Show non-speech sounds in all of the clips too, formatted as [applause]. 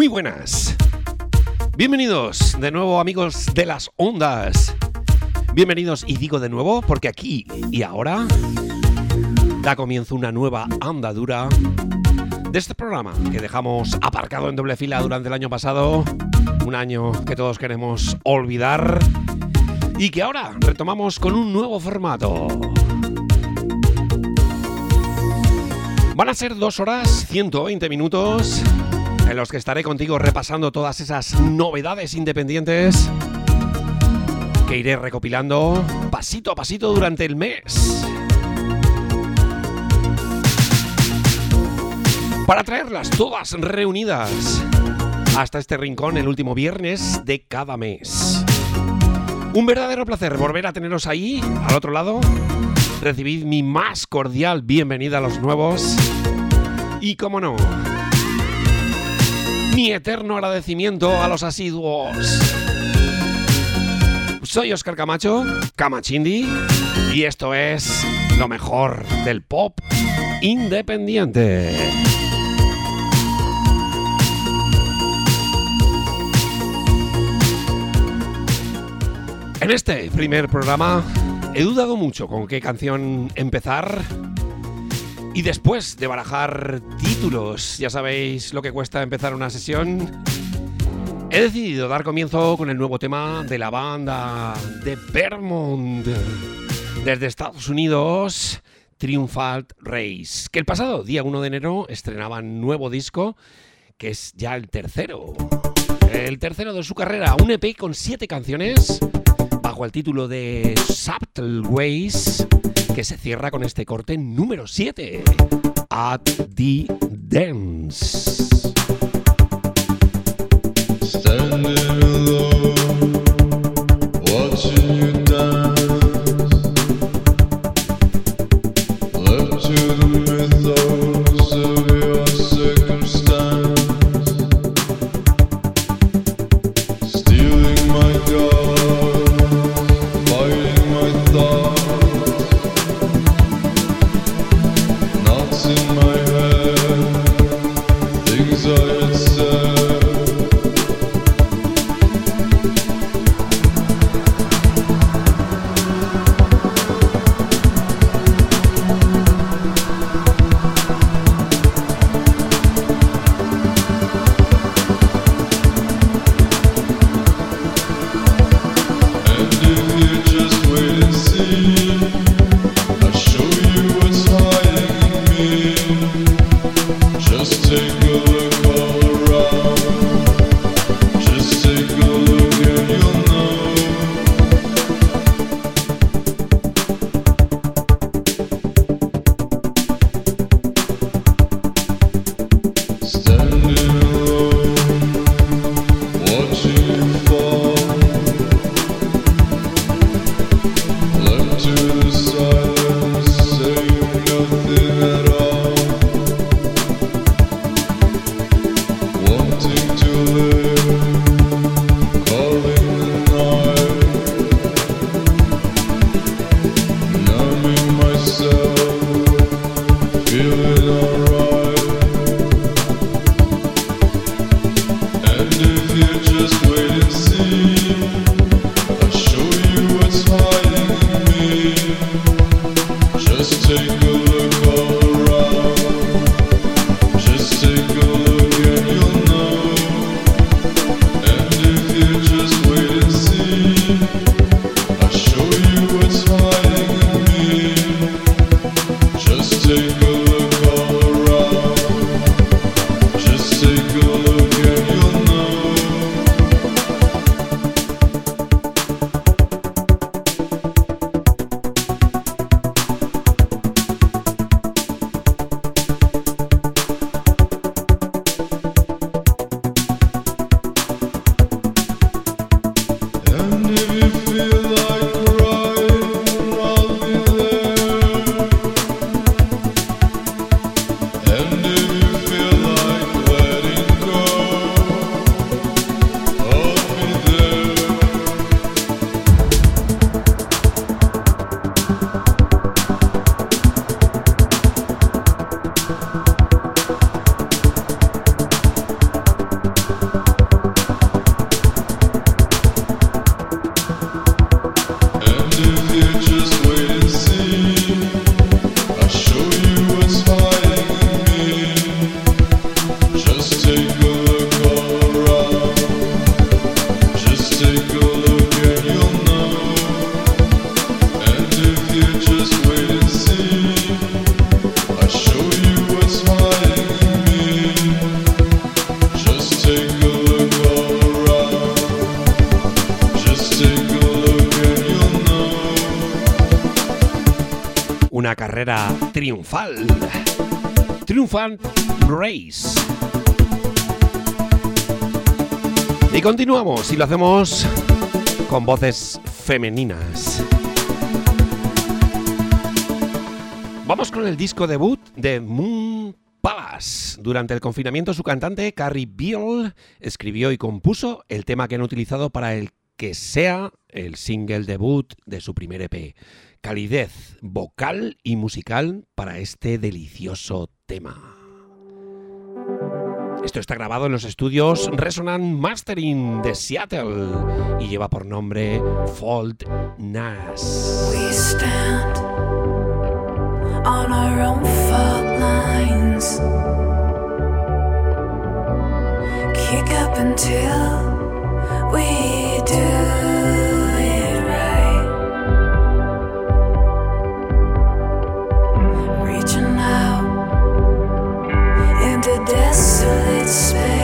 Muy buenas. Bienvenidos de nuevo amigos de las ondas. Bienvenidos y digo de nuevo porque aquí y ahora da comienzo una nueva andadura de este programa que dejamos aparcado en doble fila durante el año pasado, un año que todos queremos olvidar y que ahora retomamos con un nuevo formato. Van a ser dos horas, 120 minutos en los que estaré contigo repasando todas esas novedades independientes que iré recopilando pasito a pasito durante el mes. Para traerlas todas reunidas hasta este rincón el último viernes de cada mes. Un verdadero placer volver a teneros ahí, al otro lado. Recibid mi más cordial bienvenida a los nuevos. Y como no, mi eterno agradecimiento a los asiduos. Soy Oscar Camacho, Camachindi, y esto es lo mejor del pop independiente. En este primer programa he dudado mucho con qué canción empezar y después de barajar títulos, ya sabéis lo que cuesta empezar una sesión, he decidido dar comienzo con el nuevo tema de la banda de Vermont desde Estados Unidos, Triumphal Race, que el pasado día 1 de enero estrenaban nuevo disco, que es ya el tercero. El tercero de su carrera, un EP con siete canciones, bajo el título de Subtle Ways que se cierra con este corte número 7. At the Dance. Standing alone, watching you triunfal. Triumphant Race. Y continuamos y lo hacemos con voces femeninas. Vamos con el disco debut de Moon Palace. Durante el confinamiento su cantante Carrie Beale escribió y compuso el tema que han utilizado para el que sea el single debut de su primer EP. Calidez vocal y musical para este delicioso tema. Esto está grabado en los estudios Resonant Mastering de Seattle y lleva por nombre Fault Nas. on our own fault lines. Kick up until we do. De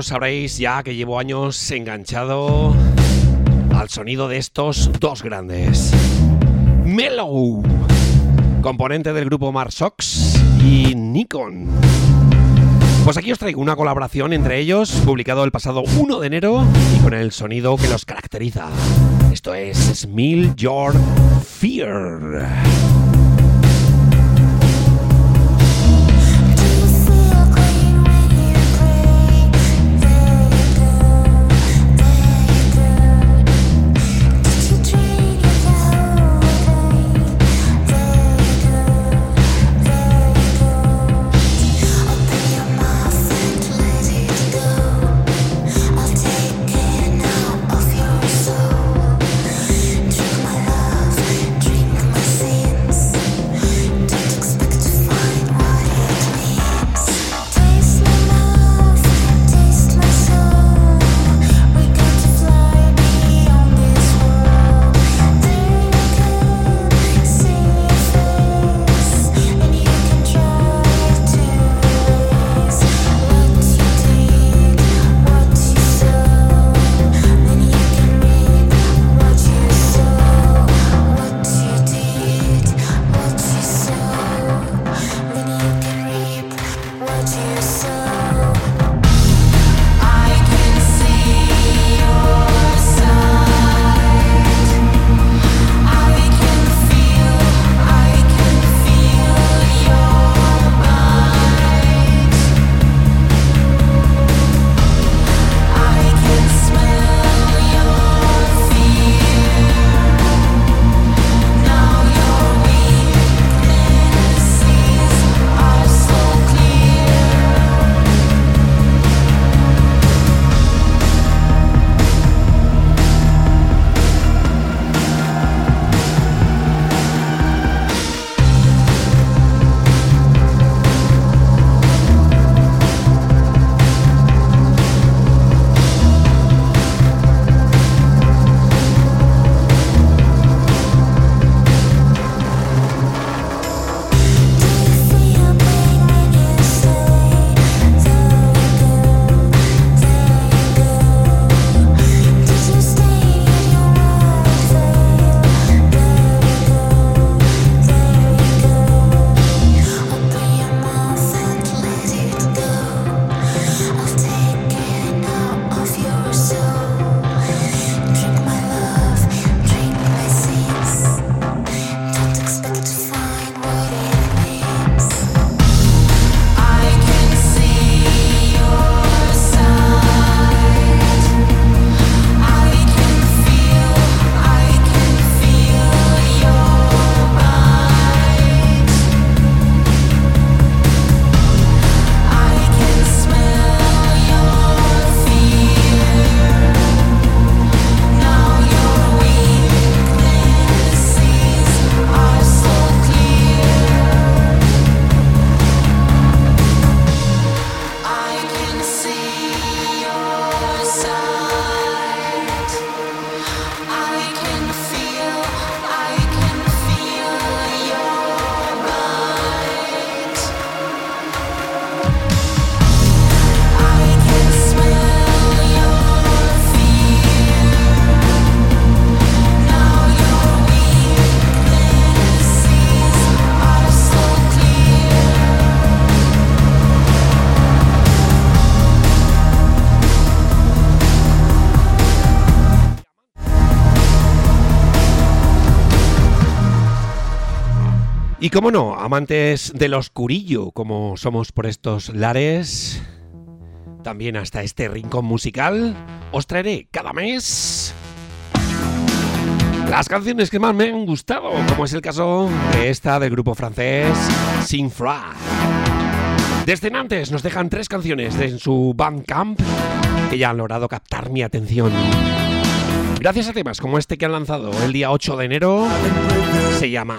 sabréis ya que llevo años enganchado al sonido de estos dos grandes. Mellow, componente del grupo Marsox y Nikon. Pues aquí os traigo una colaboración entre ellos, publicado el pasado 1 de enero y con el sonido que los caracteriza. Esto es Smell Your Fear. Como no, amantes del oscurillo, como somos por estos lares, también hasta este rincón musical, os traeré cada mes las canciones que más me han gustado, como es el caso de esta del grupo francés Sinfra. Desde Nantes nos dejan tres canciones de su Bandcamp que ya han logrado captar mi atención. Gracias a temas como este que han lanzado el día 8 de enero, se llama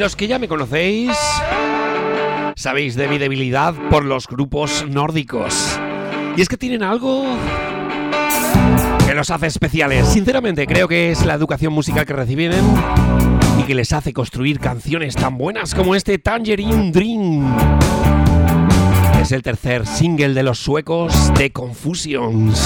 los que ya me conocéis, sabéis de mi debilidad por los grupos nórdicos. Y es que tienen algo que los hace especiales. Sinceramente, creo que es la educación musical que reciben y que les hace construir canciones tan buenas como este Tangerine Dream. Es el tercer single de los suecos de Confusions.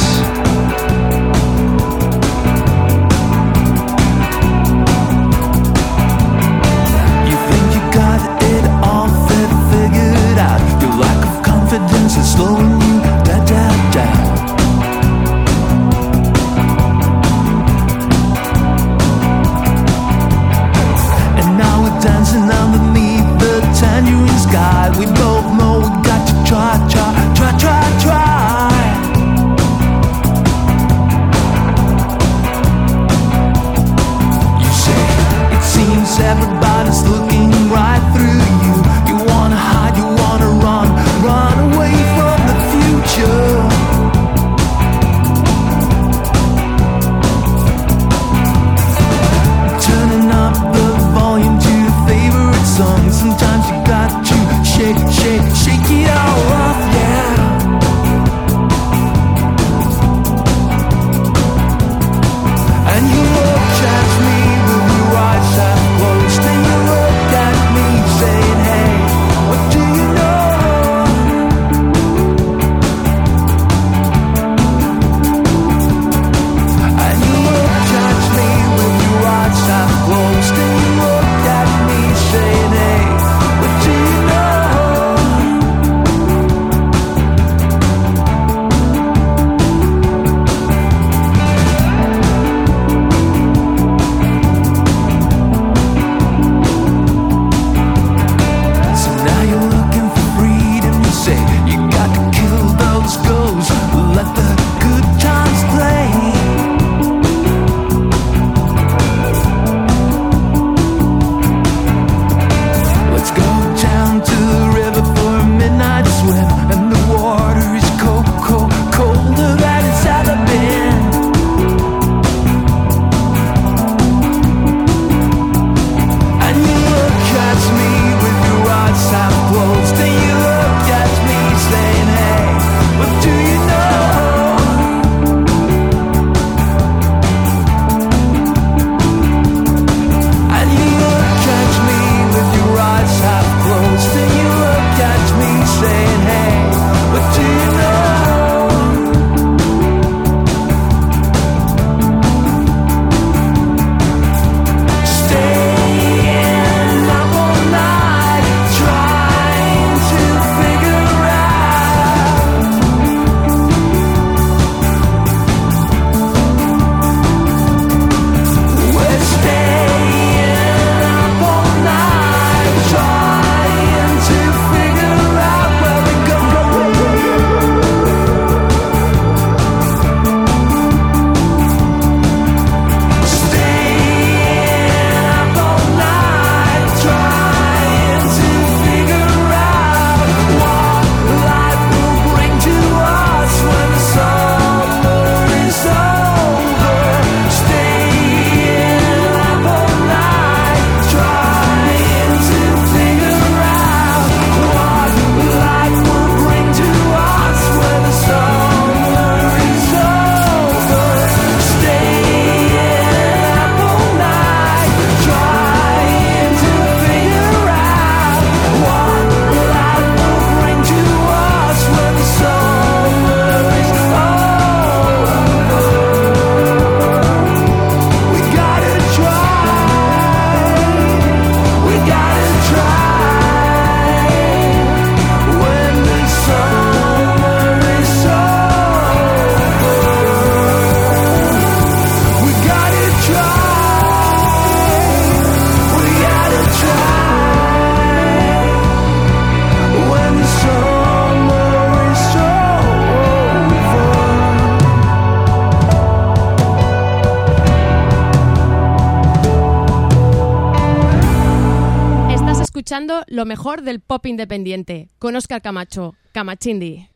Mejor del pop independiente con Oscar Camacho, Camachindi.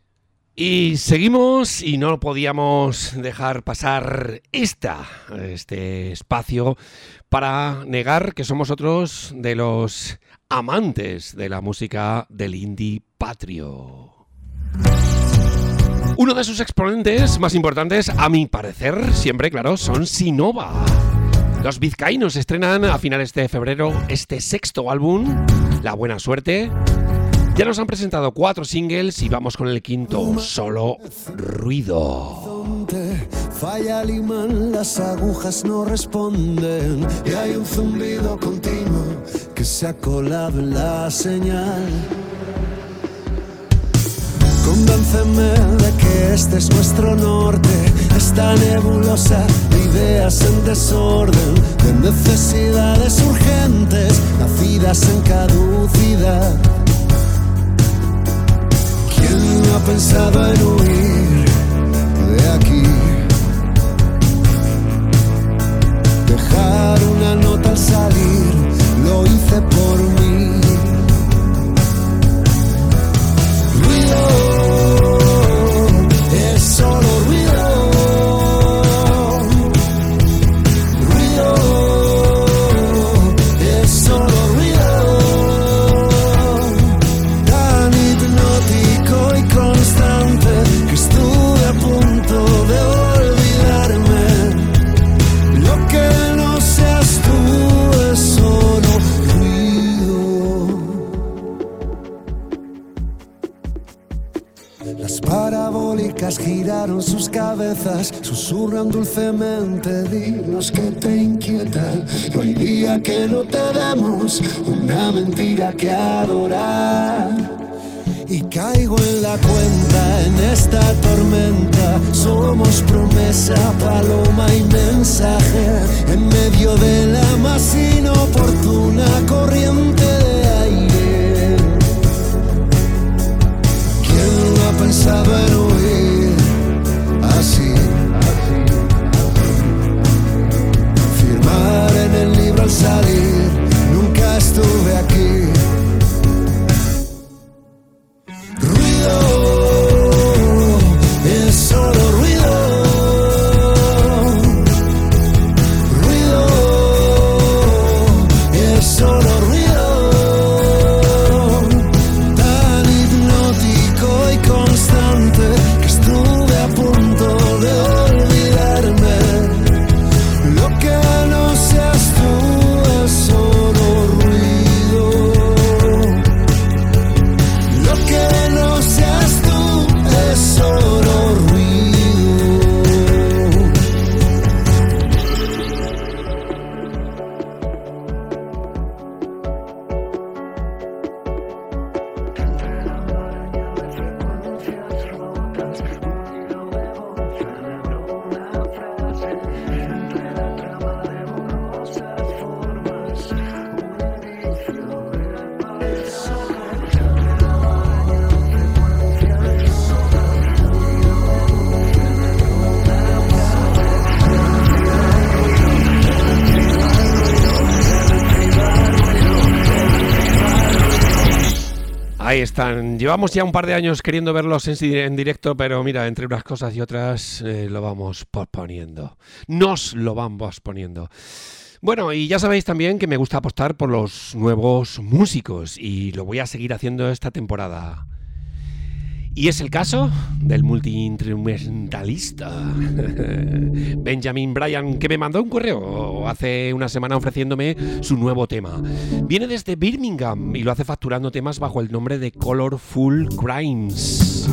Y seguimos y no podíamos dejar pasar esta, este espacio para negar que somos otros de los amantes de la música del indie patrio. Uno de sus exponentes más importantes, a mi parecer, siempre claro, son Sinova. Los vizcaínos estrenan a finales de febrero este sexto álbum, La Buena Suerte, ya nos han presentado cuatro singles y vamos con el quinto, Solo Ruido. Falla el las agujas no responden y hay un zumbido continuo que la señal. Convénceme de que este es nuestro norte, esta nebulosa de ideas en desorden, de necesidades urgentes, nacidas en caducidad. ¿Quién ha pensado en huir de aquí? Dejar una nota al salir, lo hice por mí. Giraron sus cabezas, susurran dulcemente, dinos que te inquieta. No hay día que no te demos una mentira que adorar. Y caigo en la cuenta en esta tormenta. Somos promesa, paloma y mensaje. En medio de la más inoportuna corriente de aire. ¿Quién no ha pensado en huir? Al salir, nunca estuve aquí. Llevamos ya un par de años queriendo verlos en, directo, pero mira, entre unas cosas y otras eh, lo vamos posponiendo. Nos lo vamos posponiendo. Bueno, y ya sabéis también que me gusta apostar por los nuevos músicos y lo voy a seguir haciendo esta temporada. Y es el caso del multiinstrumentalista [laughs] Benjamin Bryan, que me mandó un correo hace una semana ofreciéndome su nuevo tema. Viene desde Birmingham y lo hace facturando temas bajo el nombre de Colorful Crimes.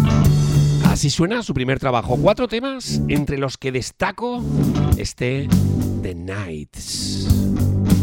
Así suena su primer trabajo. Cuatro temas entre los que destaco este The Nights.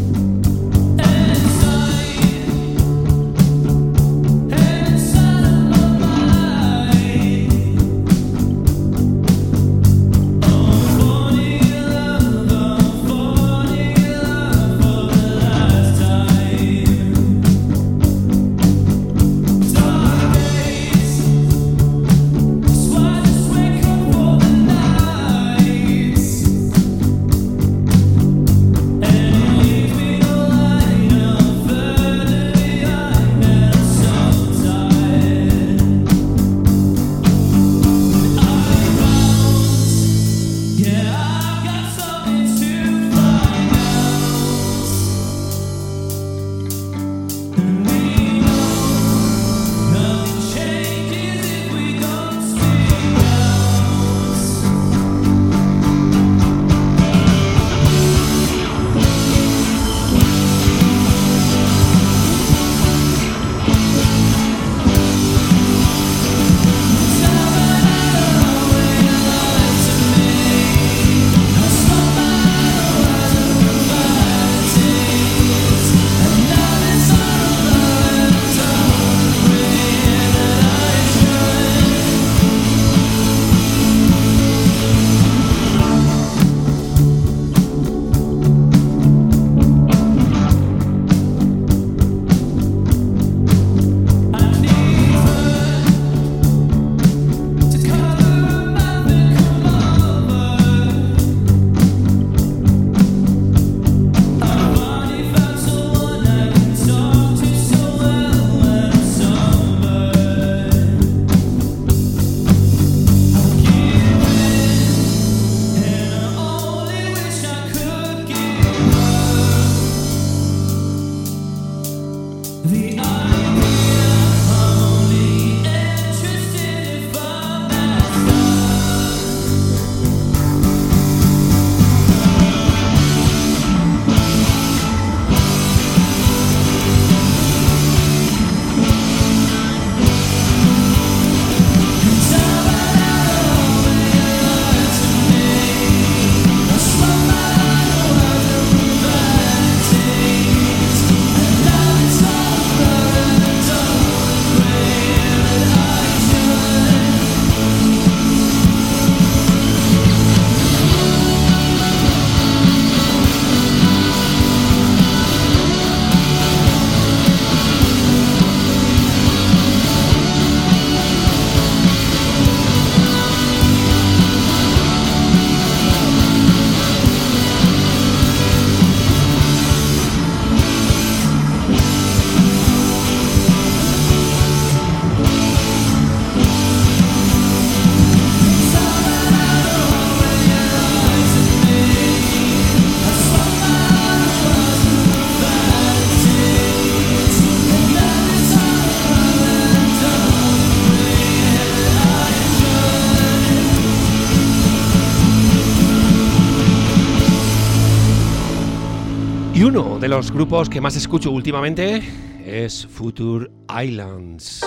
Los grupos que más escucho últimamente es Future Islands.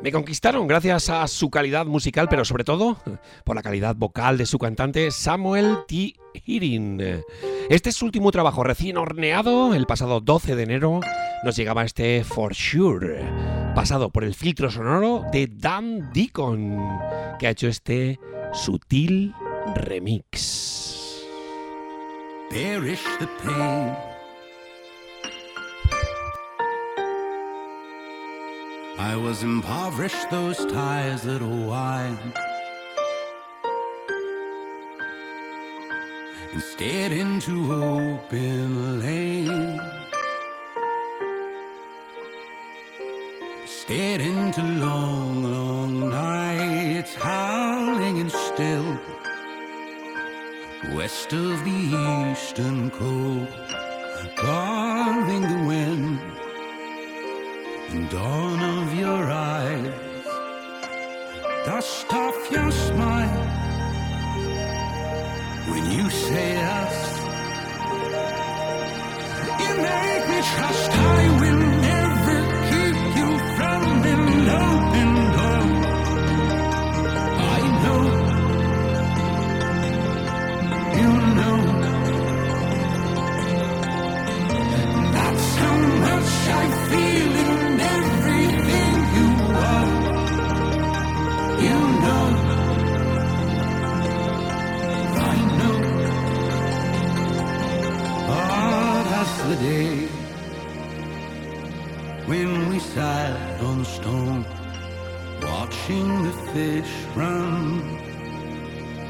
Me conquistaron gracias a su calidad musical, pero sobre todo por la calidad vocal de su cantante Samuel T. Hearing. Este es su último trabajo recién horneado. El pasado 12 de enero nos llegaba este For Sure, pasado por el filtro sonoro de Dan Deacon, que ha hecho este sutil remix. Perish the pain. I was impoverished, those ties that wine. Instead, into open lane. Stared into long, long nights, howling West of the eastern coast, carving the wind and dawn of your eyes, dust off your smile when you say us. You make me trust I will never keep you from an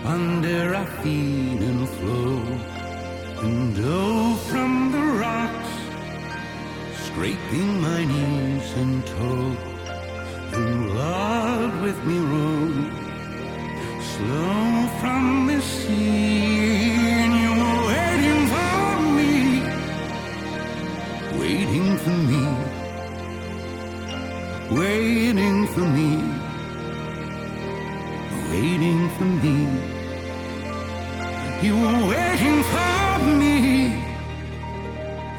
under our feet and flow, and dove from the rocks scraping my knees and toes, and blood with me rose slow from the sea, and you were waiting for me, waiting for me, waiting for me, waiting for me. You were waiting for me.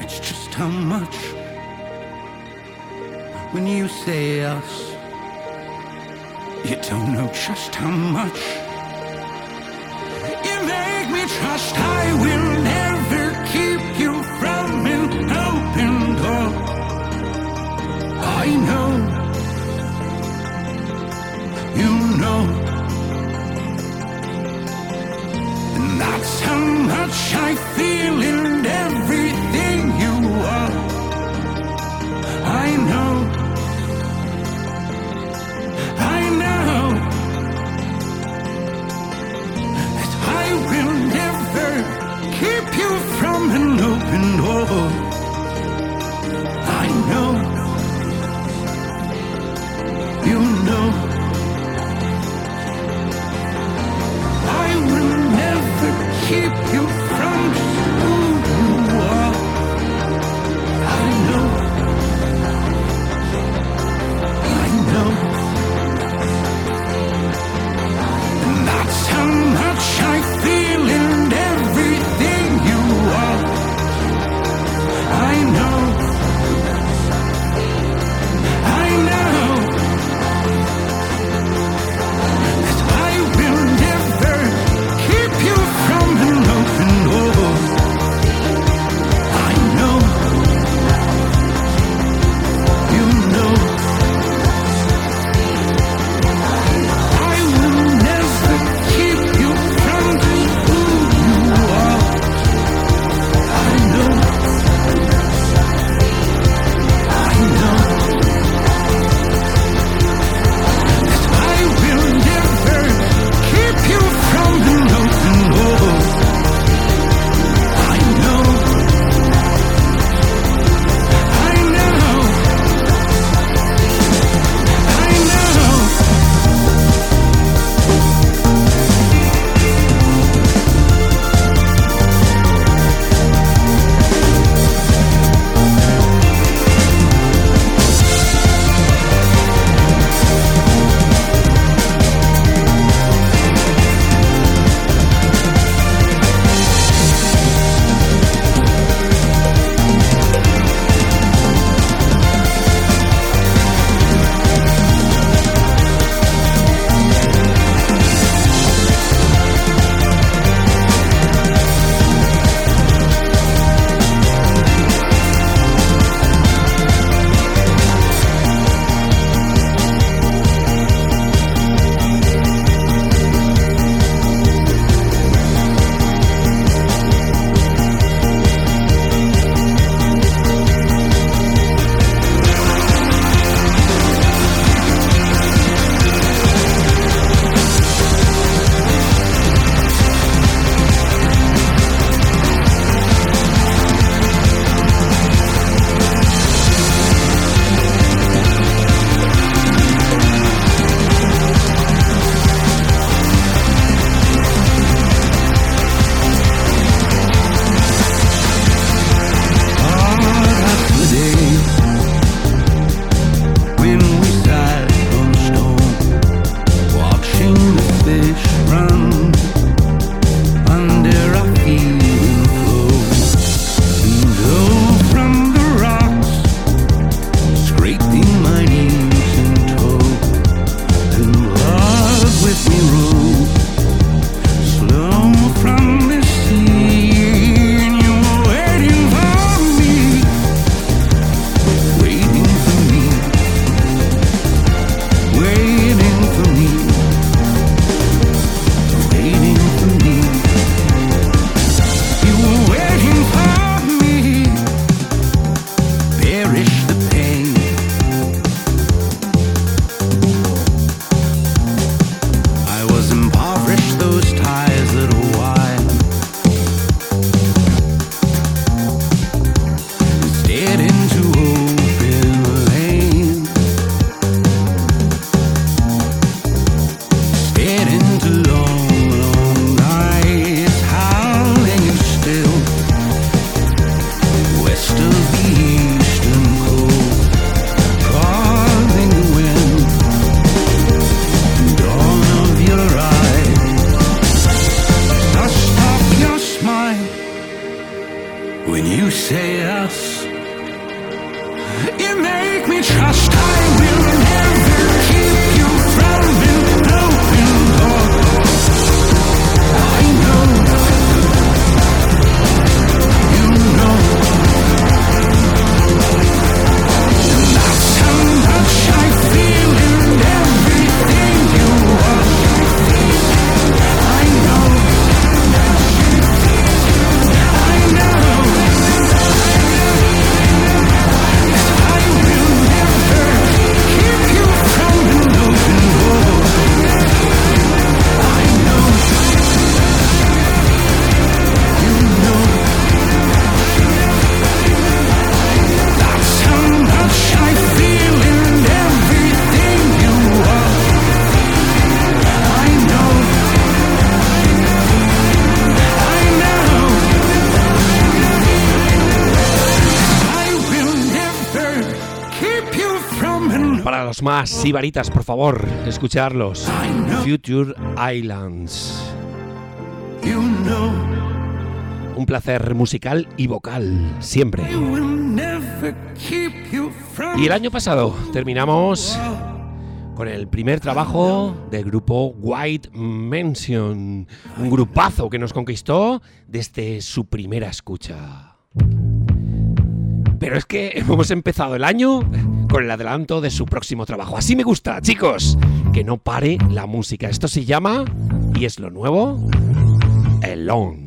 It's just how much when you say us. You don't know just how much. You make me trust I will never keep you from an open door. I know. You know. And that's how much I feel in everything when you say us. Más sibaritas, por favor, escucharlos. Future Islands. Un placer musical y vocal, siempre. Y el año pasado terminamos con el primer trabajo del grupo White Mansion, un grupazo que nos conquistó desde su primera escucha. Pero es que [laughs] hemos empezado el año con el adelanto de su próximo trabajo. Así me gusta, chicos, que no pare la música. Esto se llama, y es lo nuevo, Alone. When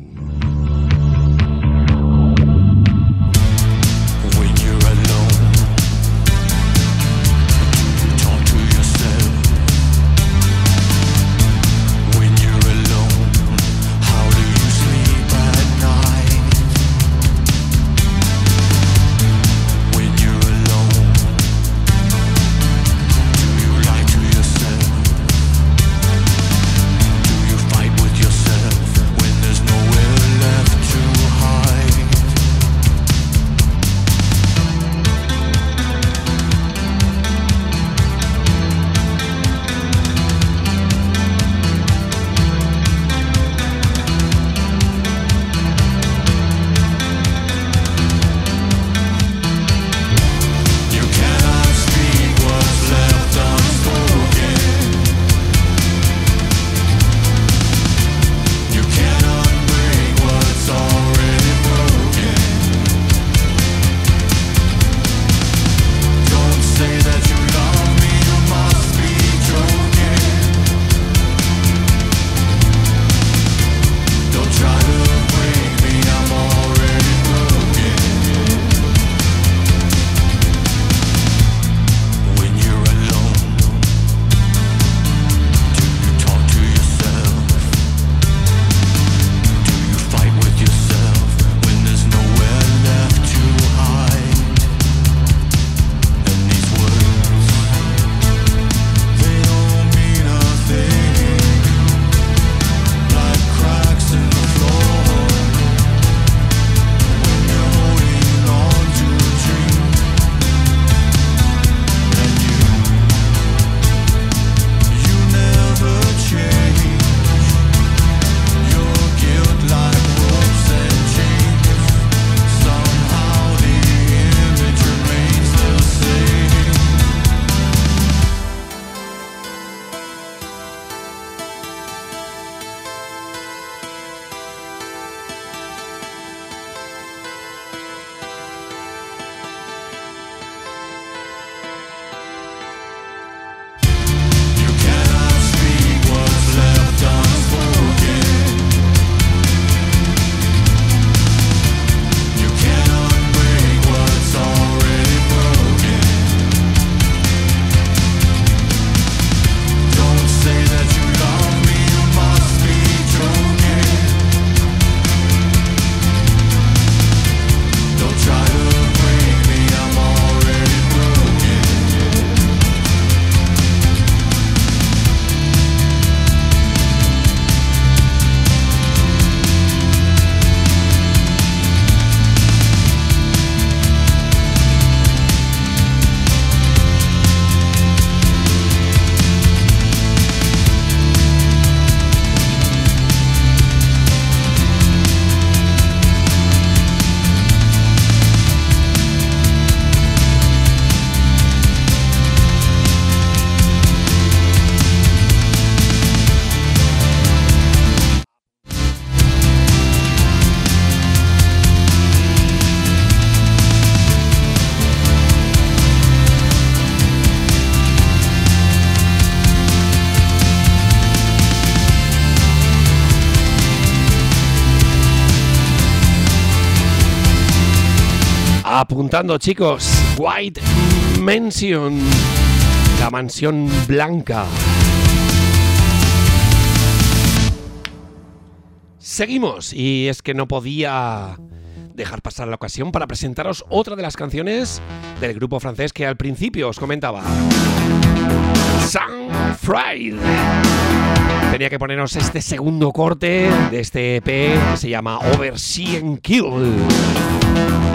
Apuntando chicos, White Mansion, la mansión blanca. Seguimos y es que no podía dejar pasar la ocasión para presentaros otra de las canciones del grupo francés que al principio os comentaba. Fried. Tenía que ponernos este segundo corte de este EP que se llama Oversea and Kill.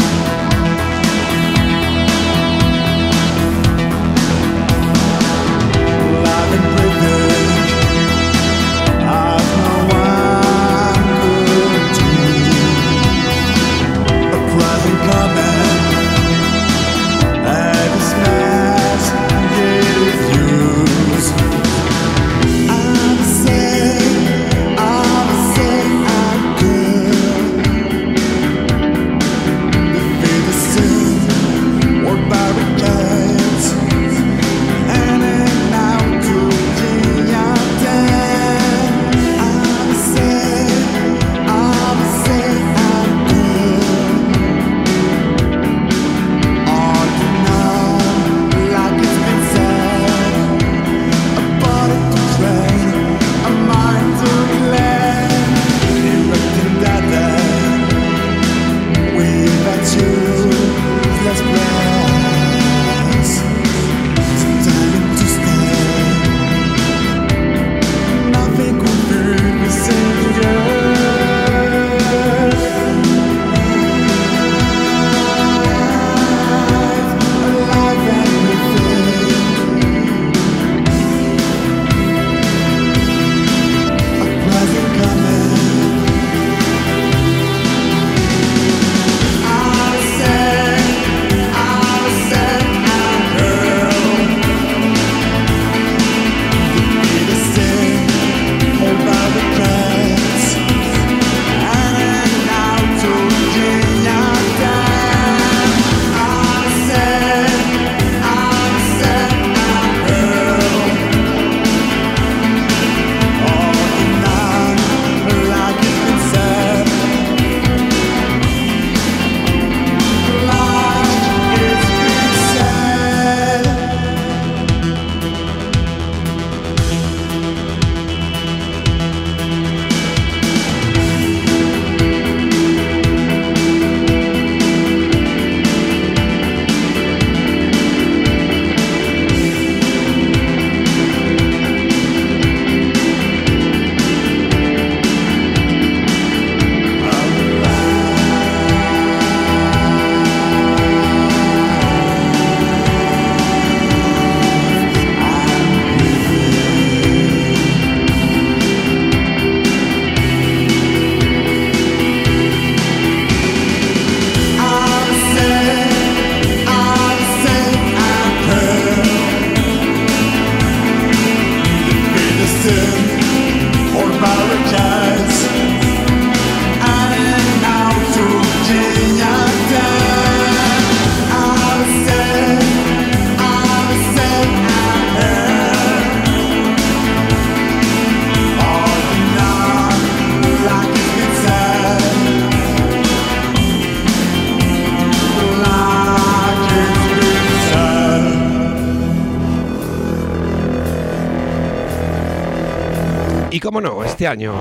Este año.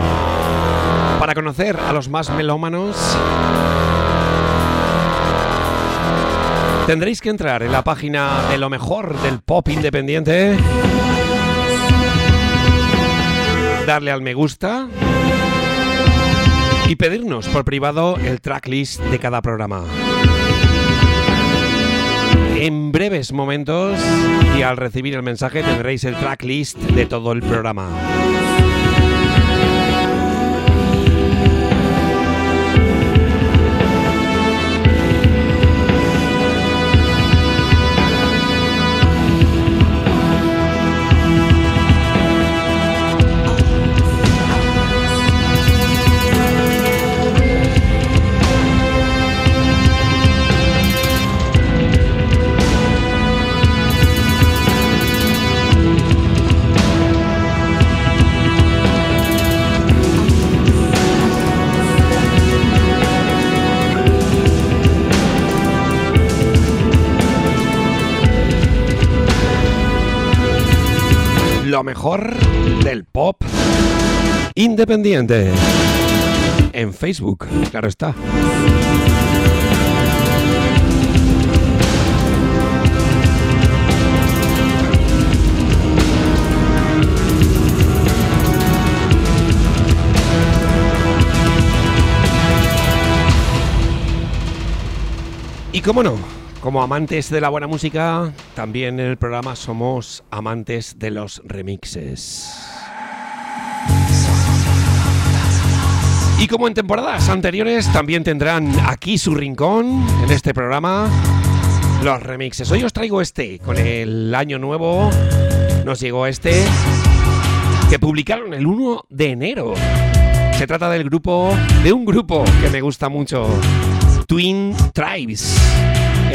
Para conocer a los más melómanos, tendréis que entrar en la página de lo mejor del pop independiente, darle al me gusta y pedirnos por privado el tracklist de cada programa. En breves momentos y al recibir el mensaje tendréis el tracklist de todo el programa. Del pop independiente. En Facebook, claro está. Y cómo no, como amantes de la buena música, también en el programa somos amantes de los remixes. Y como en temporadas anteriores, también tendrán aquí su rincón en este programa los remixes. Hoy os traigo este, con el año nuevo nos llegó este que publicaron el 1 de enero. Se trata del grupo, de un grupo que me gusta mucho, Twin Tribes.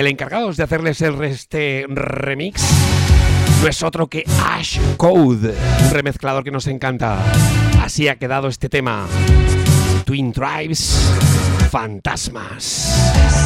El encargado de hacerles el este remix no es otro que Ash Code, un remezclador que nos encanta. Así ha quedado este tema. Twin Tribes, Fantasmas.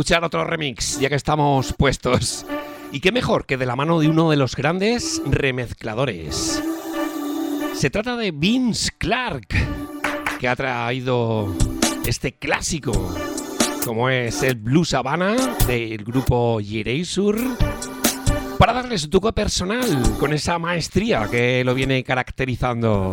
Escuchar otro remix, ya que estamos puestos. Y qué mejor que de la mano de uno de los grandes remezcladores. Se trata de Vince Clark, que ha traído este clásico, como es el Blues Havana del grupo Yereisur, para darle su toque personal con esa maestría que lo viene caracterizando.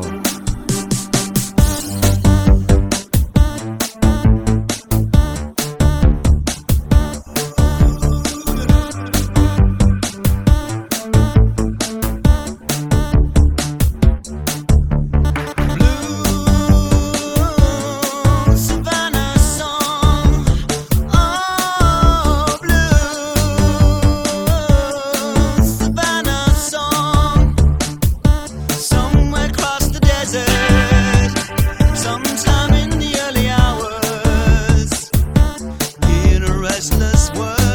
priceless world.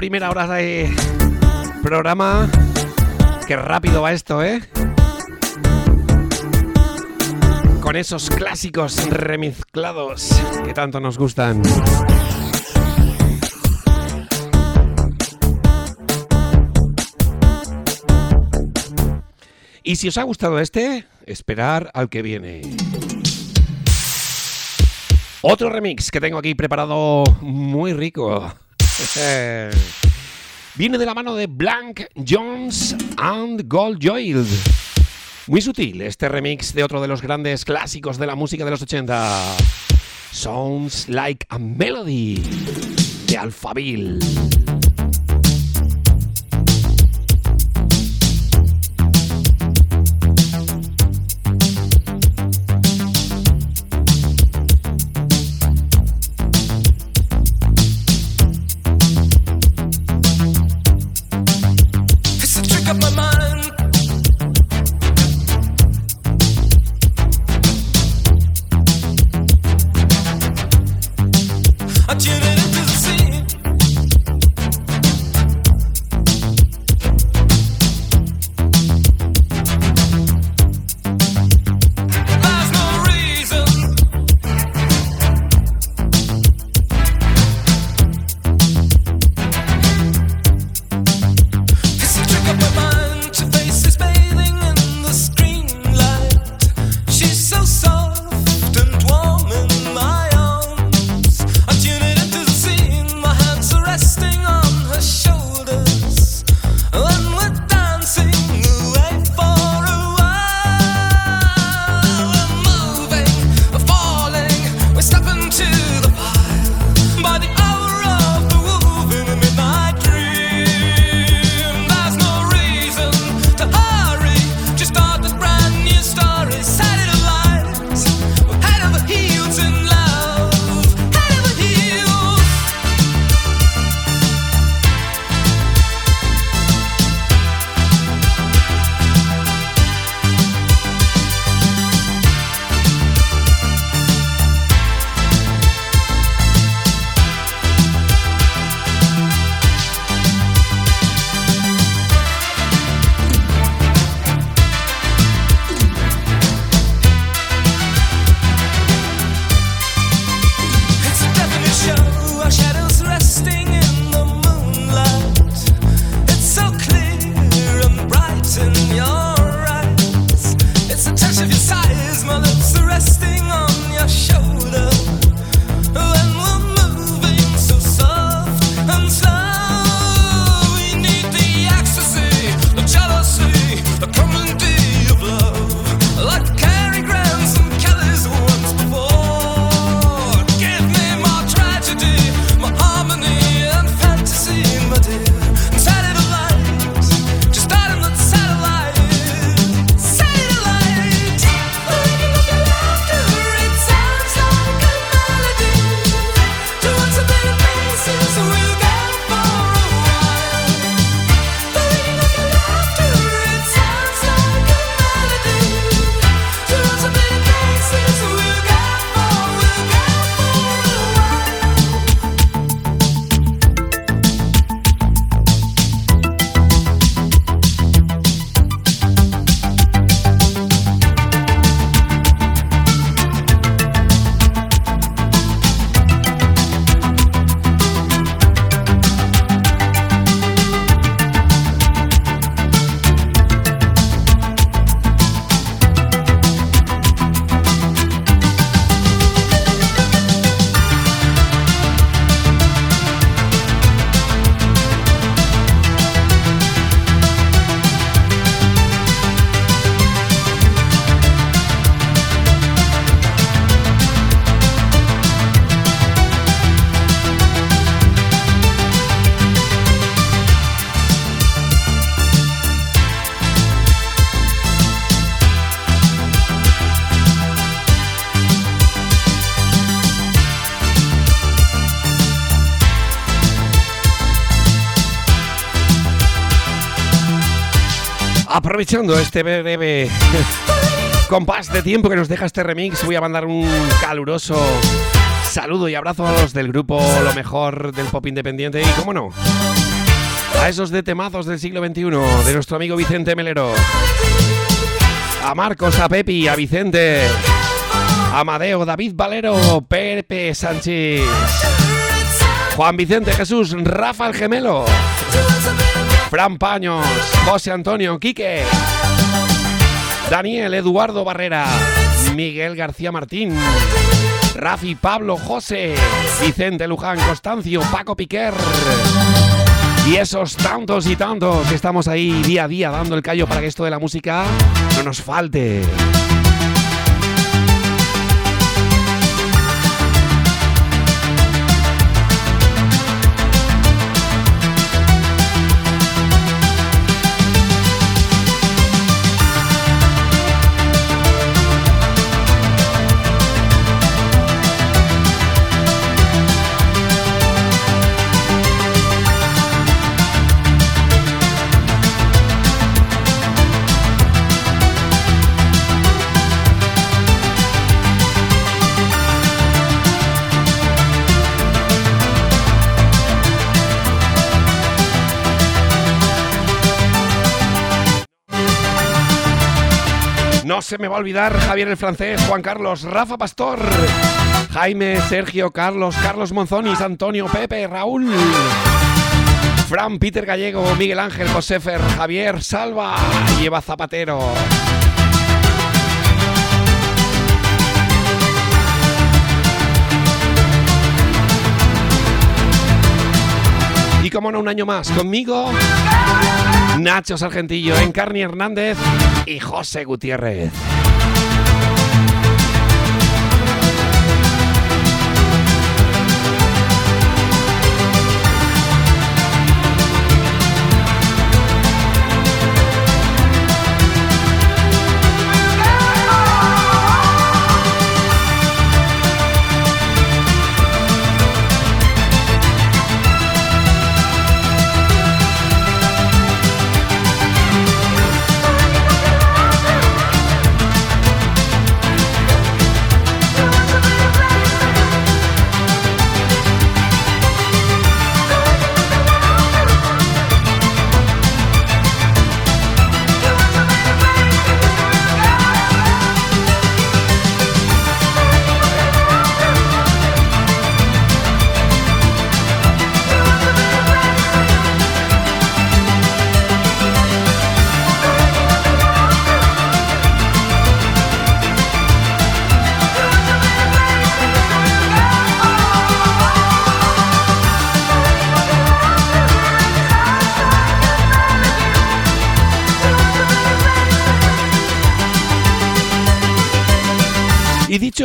Primera hora de programa. Qué rápido va esto, ¿eh? Con esos clásicos remezclados que tanto nos gustan. Y si os ha gustado este, esperar al que viene. Otro remix que tengo aquí preparado muy rico. [laughs] Viene de la mano de Blank Jones and Gold Joy. Muy sutil este remix de otro de los grandes clásicos de la música de los 80. Sounds Like a Melody de Alphaville. Aprovechando este breve [laughs] compás de tiempo que nos deja este remix, voy a mandar un caluroso Saludo y abrazos del grupo Lo Mejor del Pop Independiente y, cómo no, a esos de temazos del siglo XXI, de nuestro amigo Vicente Melero. A Marcos, a Pepi, a Vicente, a Amadeo, David Valero, Pepe Sánchez, Juan Vicente Jesús, Rafa el Gemelo, Fran Paños, José Antonio, Quique, Daniel Eduardo Barrera, Miguel García Martín, Rafi Pablo José, Vicente Luján Constancio, Paco Piquer. Y esos tantos y tantos que estamos ahí día a día dando el callo para que esto de la música no nos falte. Se me va a olvidar Javier el francés, Juan Carlos, Rafa Pastor, Jaime, Sergio, Carlos, Carlos Monzonis, Antonio, Pepe, Raúl, Fran, Peter Gallego, Miguel Ángel, Josefer, Javier, Salva y Zapatero. Y como no, un año más conmigo, Nacho Sargentillo, Encarni Hernández y José Gutiérrez.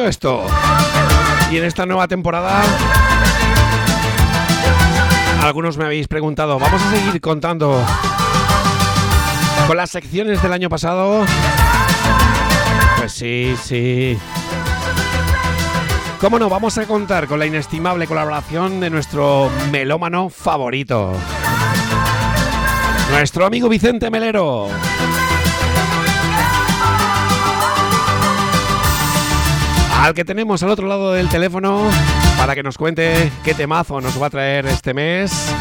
Esto, y en esta nueva temporada, algunos me habéis preguntado, ¿vamos a seguir contando con las secciones del año pasado? Pues sí, sí. ¿Cómo no? Vamos a contar con la inestimable colaboración de nuestro melómano favorito. Nuestro amigo Vicente Melero. Al que tenemos al otro lado del teléfono para que nos cuente qué temazo nos va a traer este mes.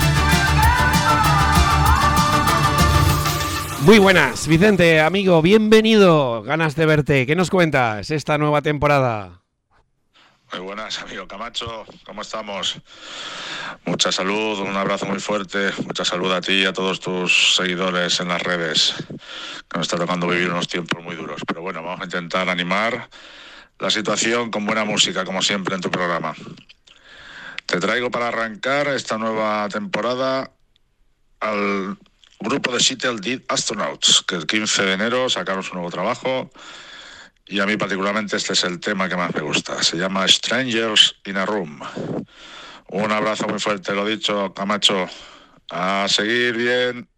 Muy buenas, Vicente, amigo, bienvenido. Ganas de verte. ¿Qué nos cuentas esta nueva temporada? Muy buenas, amigo Camacho. ¿Cómo estamos? Mucha salud, un abrazo muy fuerte, mucha salud a ti y a todos tus seguidores en las redes, nos está tocando vivir unos tiempos muy duros. Pero bueno, vamos a intentar animar la situación con buena música, como siempre en tu programa. Te traigo para arrancar esta nueva temporada al grupo de Seattle Dead Astronauts, que el 15 de enero sacaron su nuevo trabajo y a mí particularmente este es el tema que más me gusta. Se llama Strangers in a Room. Un abrazo muy fuerte, lo dicho, Camacho. A seguir bien.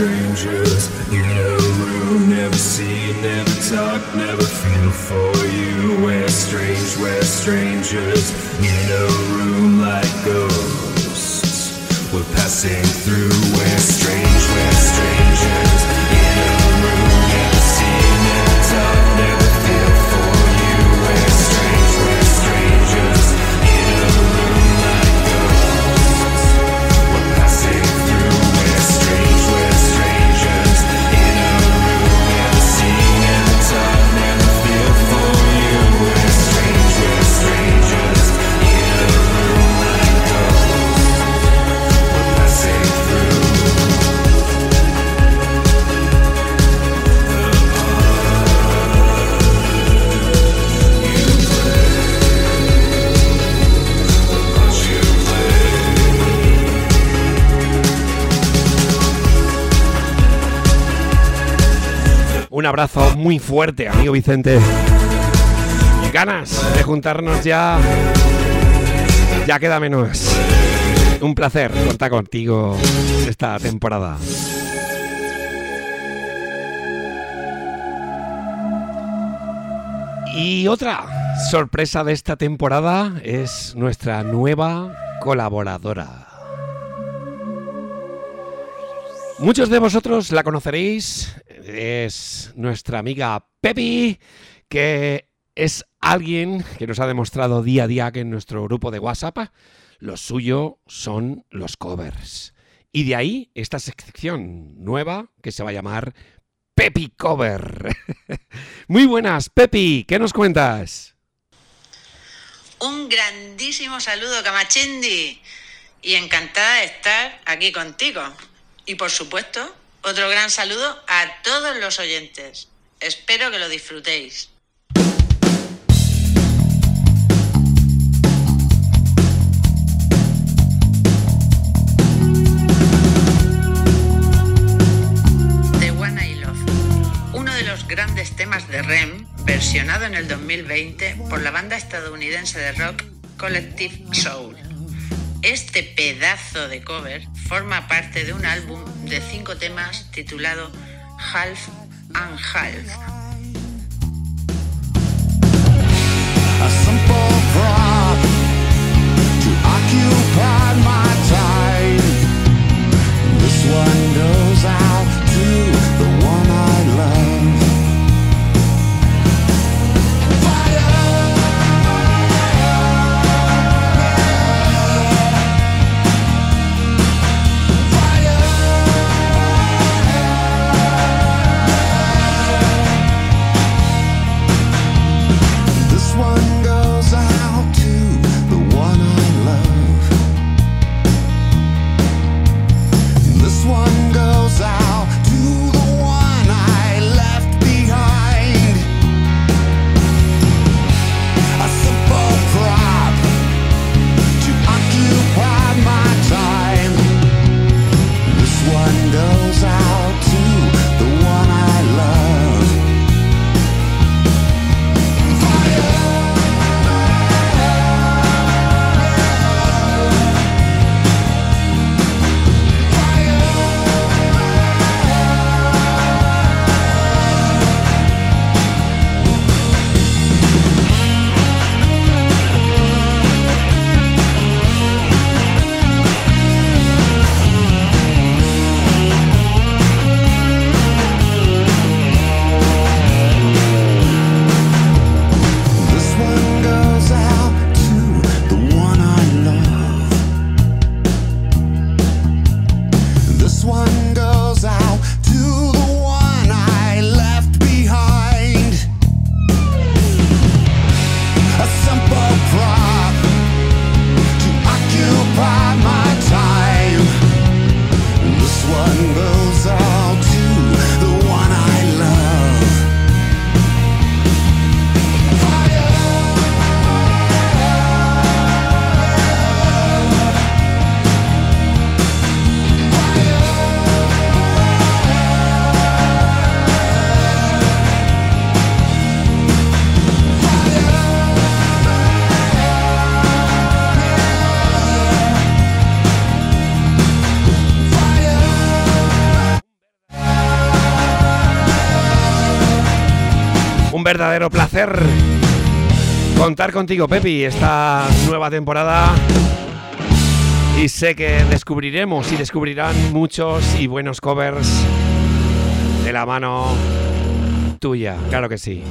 Strangers in a room, never see, never talk, never feel for you. We're strange, we're strangers in a room like ghosts. We're passing through, we're strange, we're strangers abrazo muy fuerte, amigo Vicente. Ganas de juntarnos ya. Ya queda menos. Un placer contar contigo esta temporada. Y otra sorpresa de esta temporada es nuestra nueva colaboradora. Muchos de vosotros la conoceréis, es nuestra amiga Pepi, que es alguien que nos ha demostrado día a día que en nuestro grupo de WhatsApp lo suyo son los covers. Y de ahí esta sección nueva que se va a llamar Pepi Cover. [laughs] Muy buenas, Pepi, ¿qué nos cuentas? Un grandísimo saludo, Camachendi. Y encantada de estar aquí contigo. Y por supuesto, otro gran saludo a todos los oyentes. Espero que lo disfrutéis. The One I Love, uno de los grandes temas de REM, versionado en el 2020 por la banda estadounidense de rock Collective Soul. Este pedazo de cover forma parte de un álbum de cinco temas titulado Half and Half. a verdadero placer contar contigo, Pepi, esta nueva temporada. Y sé que descubriremos y descubrirán muchos y buenos covers de la mano tuya, claro que sí.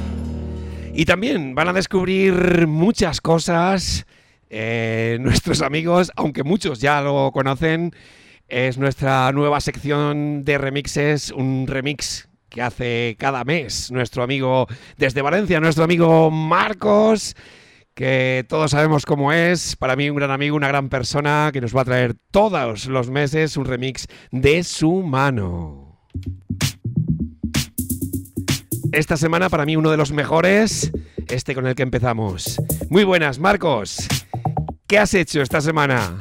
Y también van a descubrir muchas cosas eh, nuestros amigos, aunque muchos ya lo conocen, es nuestra nueva sección de remixes, un remix que hace cada mes nuestro amigo desde Valencia, nuestro amigo Marcos, que todos sabemos cómo es, para mí un gran amigo, una gran persona, que nos va a traer todos los meses un remix de su mano. Esta semana para mí uno de los mejores, este con el que empezamos. Muy buenas, Marcos. ¿Qué has hecho esta semana?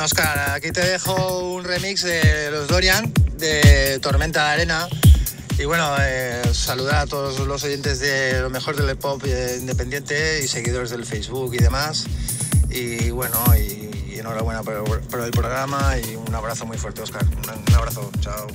Bueno, Oscar, aquí te dejo un remix de los Dorian, de Tormenta de Arena. Y bueno, eh, saludar a todos los oyentes de lo mejor del pop eh, independiente y seguidores del Facebook y demás. Y bueno, y, enhorabuena por, el programa y un abrazo muy fuerte, Oscar. Un abrazo, chao.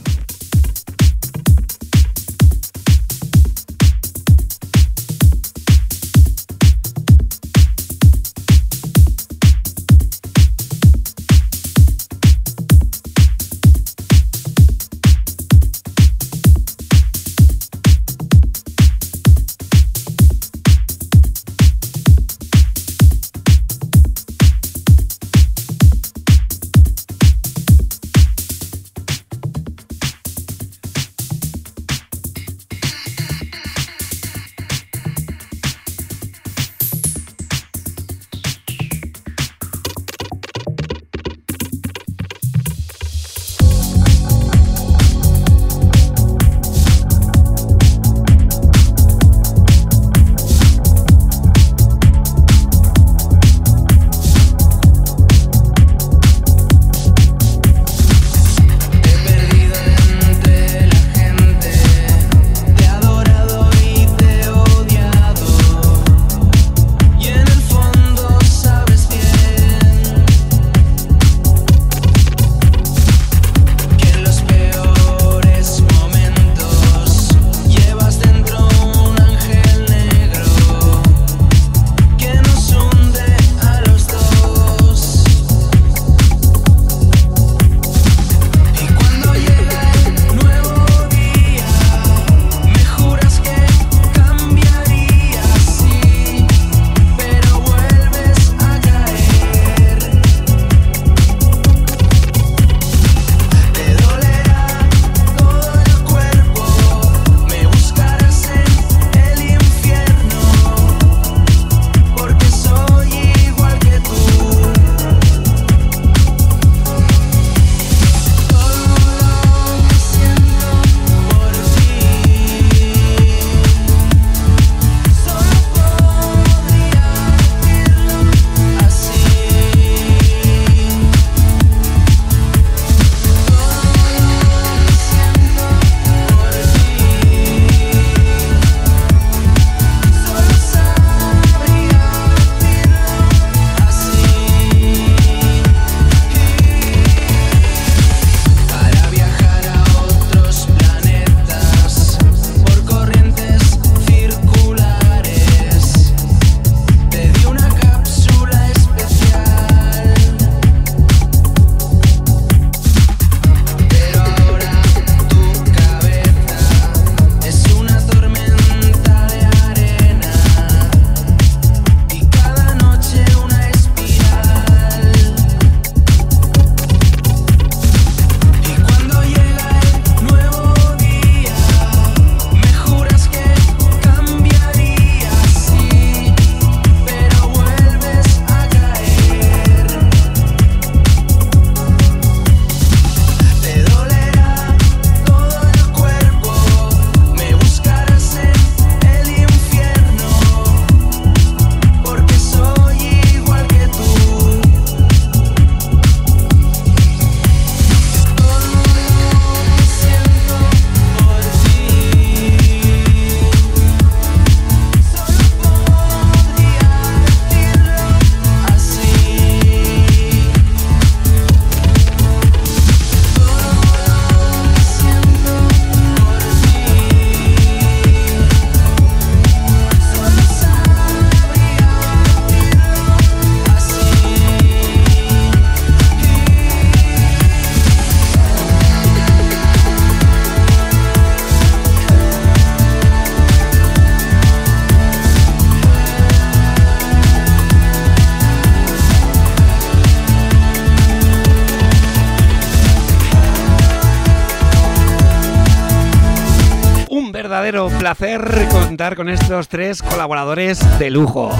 Contar con estos tres colaboradores de lujo.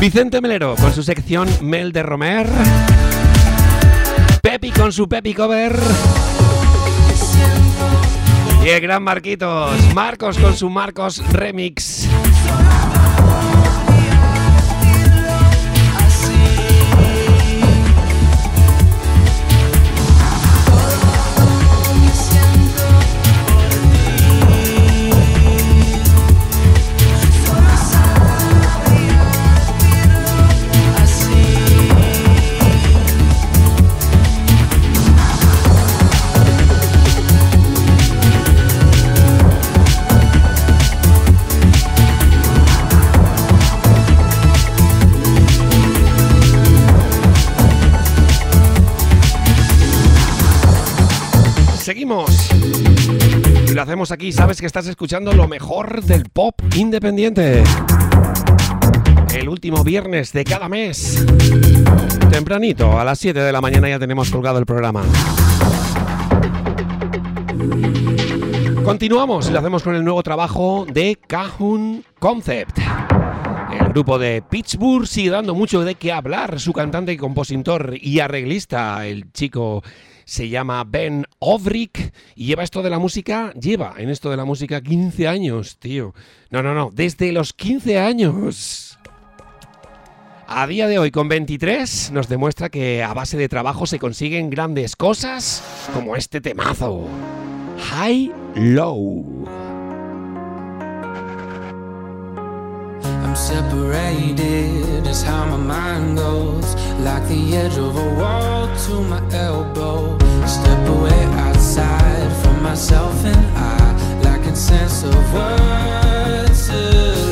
Vicente Melero con su sección Mel de Romer. Pepi con su Pepi Cover. Y el gran Marquitos, Marcos con su Marcos Remix. Y aquí, sabes que estás escuchando lo mejor del pop independiente. El último viernes de cada mes. Tempranito, a las 7 de la mañana ya tenemos colgado el programa. Continuamos y lo hacemos con el nuevo trabajo de Cajun Concept. El grupo de Pittsburgh sigue dando mucho de qué hablar. Su cantante, compositor y arreglista, el chico se llama Ben Ovrick y lleva esto de la música, lleva en esto de la música 15 años, tío. No, no, no, desde los 15 años. A día de hoy, con 23, nos demuestra que a base de trabajo se consiguen grandes cosas como este temazo. High Low. Separated is how my mind goes. Like the edge of a wall to my elbow. Step away outside from myself and I. Lacking sense of words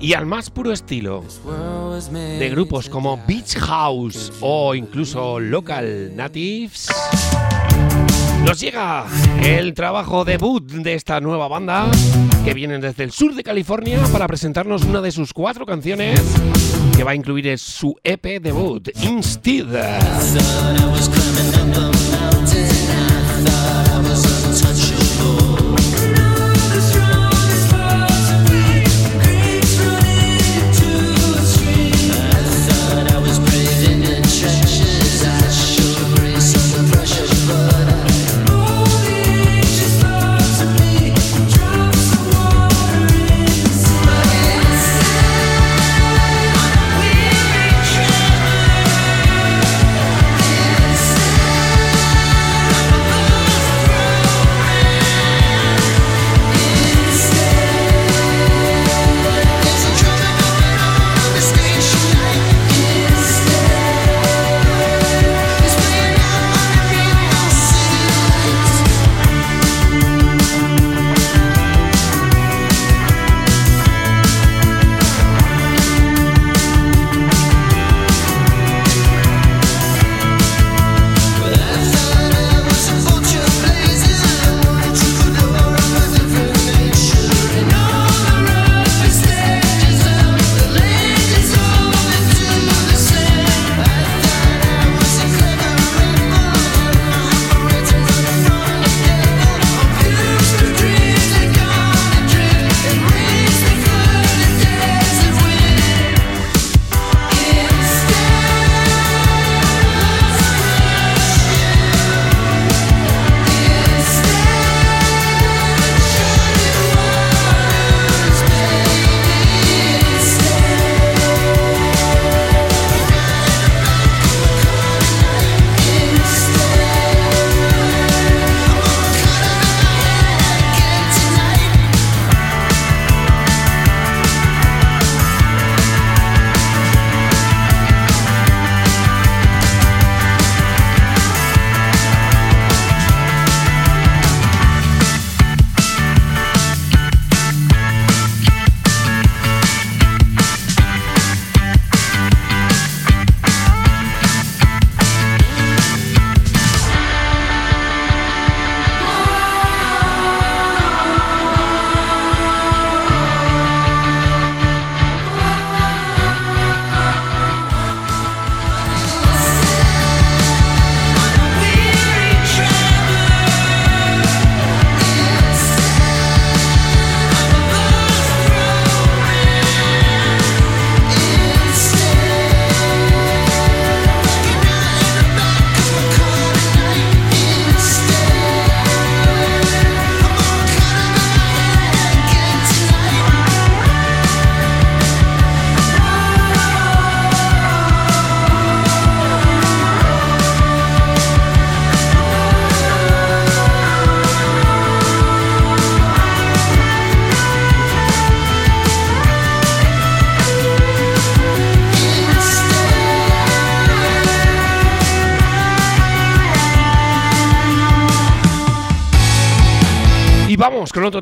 Y al más puro estilo de grupos como. Beach House o incluso Local Natives, nos llega el trabajo debut de esta nueva banda que vienen desde el sur de California para presentarnos una de sus cuatro canciones que va a incluir su EP debut, Instead.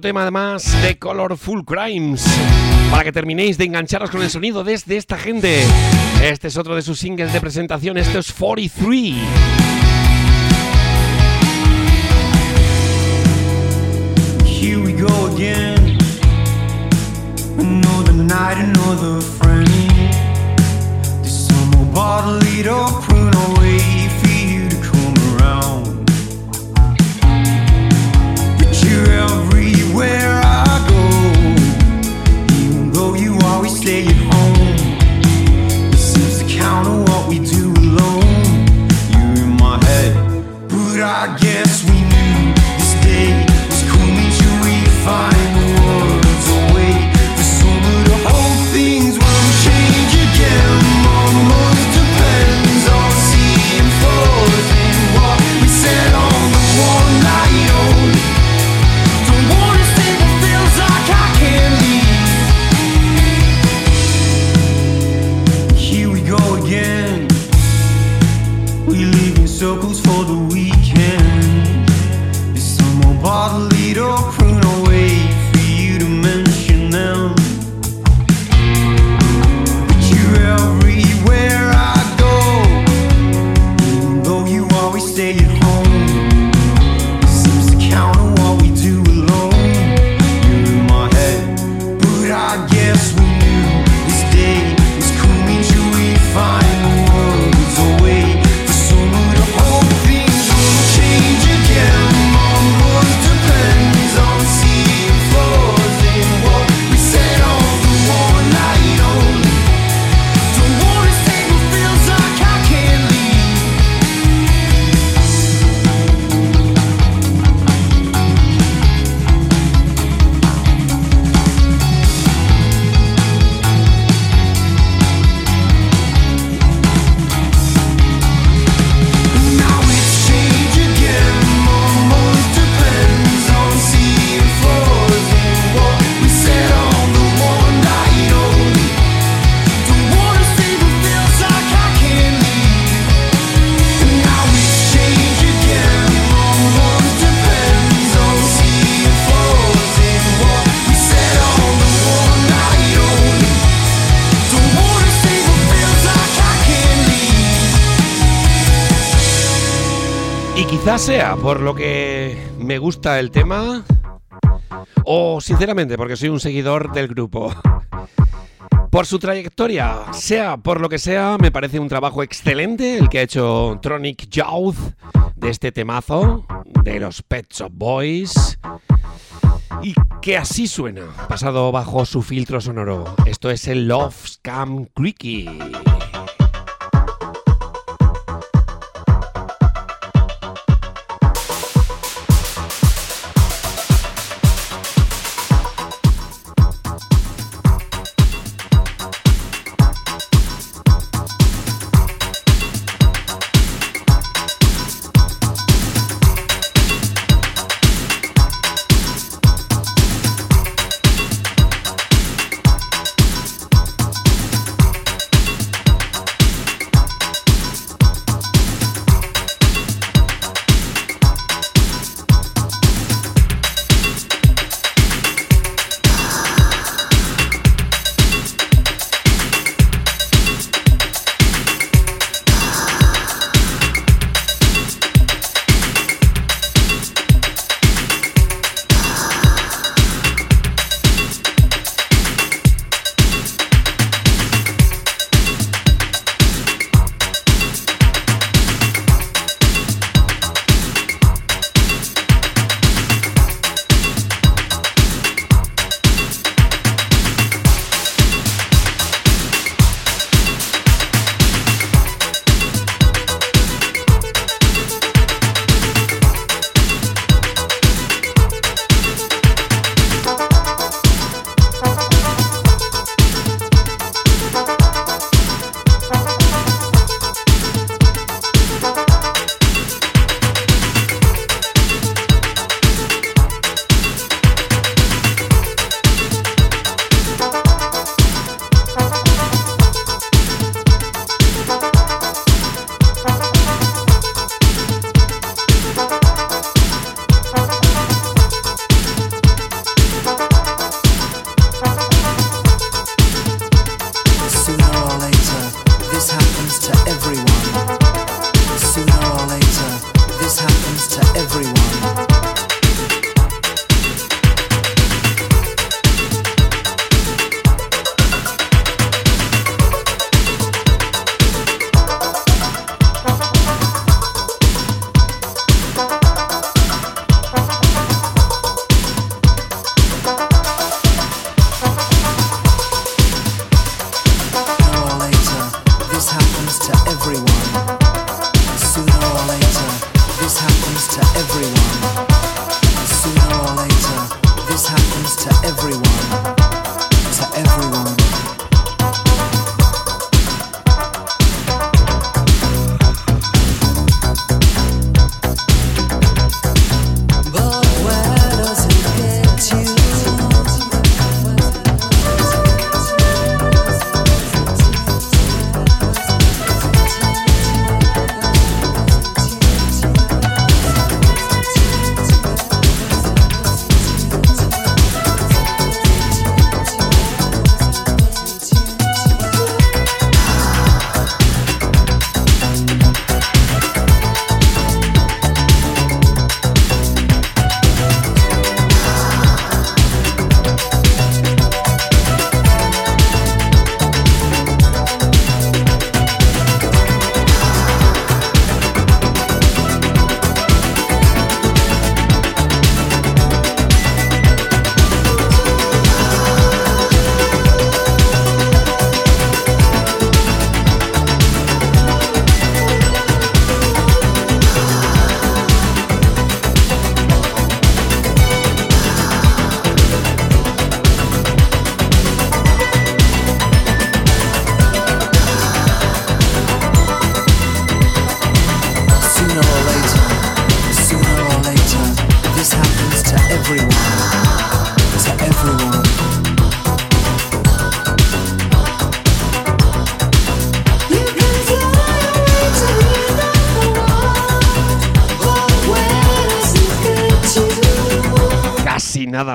Tema además de Colorful Crimes. Para que terminéis de engancharos con el sonido desde esta gente. Este es otro de sus singles de presentación. Esto es 43. Here we go again. Another night, another friend. This bottle por lo que me gusta el tema o sinceramente porque soy un seguidor del grupo. Por su trayectoria, sea por lo que sea, me parece un trabajo excelente el que ha hecho Tronic Youth de este temazo de los Pet Shop Boys. Y que así suena, pasado bajo su filtro sonoro. Esto es el Love Scam Creaky.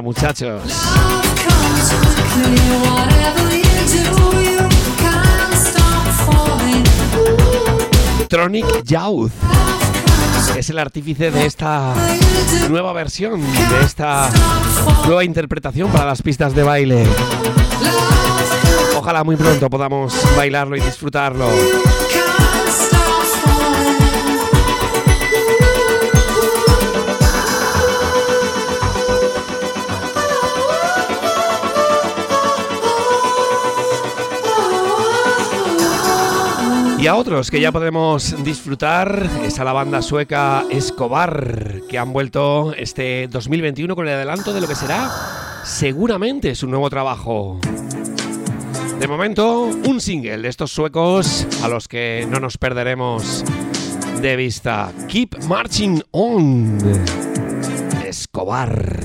muchachos. Tronic Youth es el artífice de esta nueva versión, de esta nueva interpretación para las pistas de baile. Ojalá muy pronto podamos bailarlo y disfrutarlo. Y a otros que ya podemos disfrutar es a la banda sueca Escobar, que han vuelto este 2021 con el adelanto de lo que será seguramente su nuevo trabajo. De momento, un single de estos suecos a los que no nos perderemos de vista. Keep Marching On. Escobar.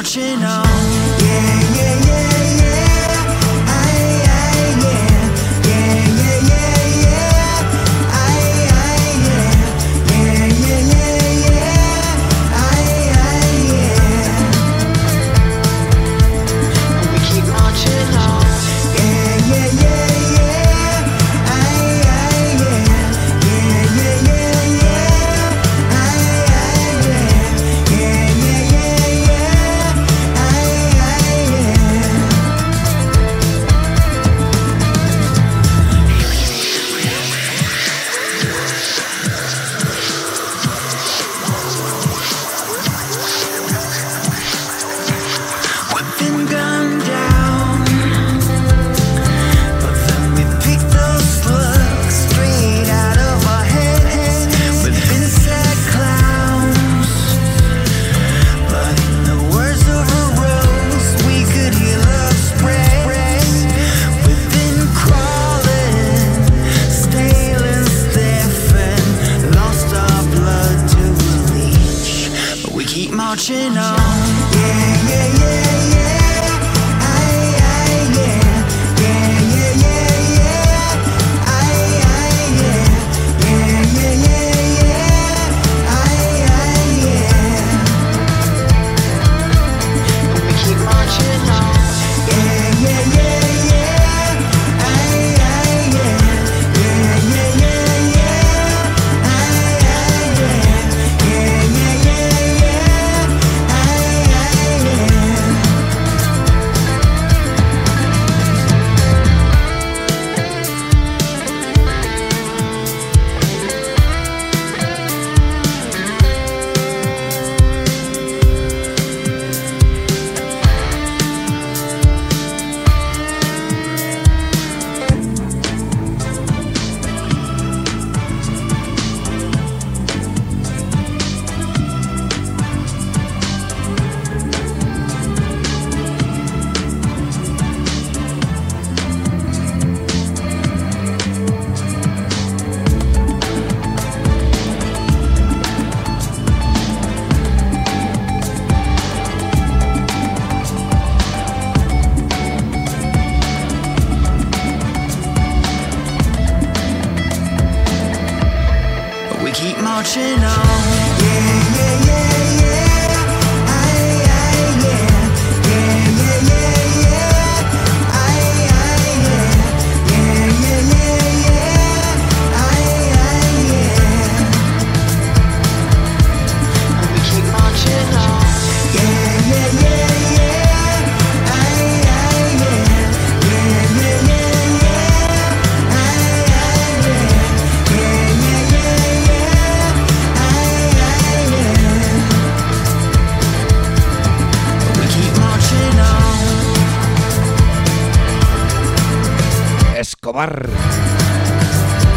marching on. Yeah.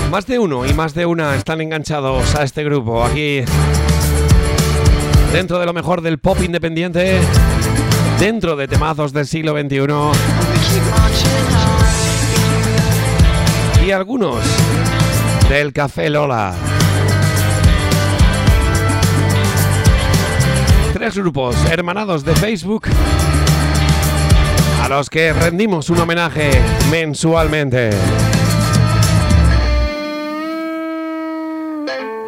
Más de uno y más de una están enganchados a este grupo aquí. Dentro de lo mejor del pop independiente, dentro de temazos del siglo XXI. Y algunos del Café Lola. Tres grupos hermanados de Facebook a los que rendimos un homenaje mensualmente.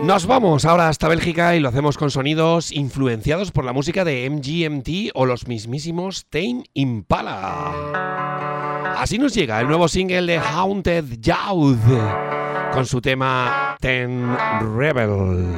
Nos vamos ahora hasta Bélgica y lo hacemos con sonidos influenciados por la música de MGMT o los mismísimos Tame Impala. Así nos llega el nuevo single de Haunted Youth con su tema Ten Rebel.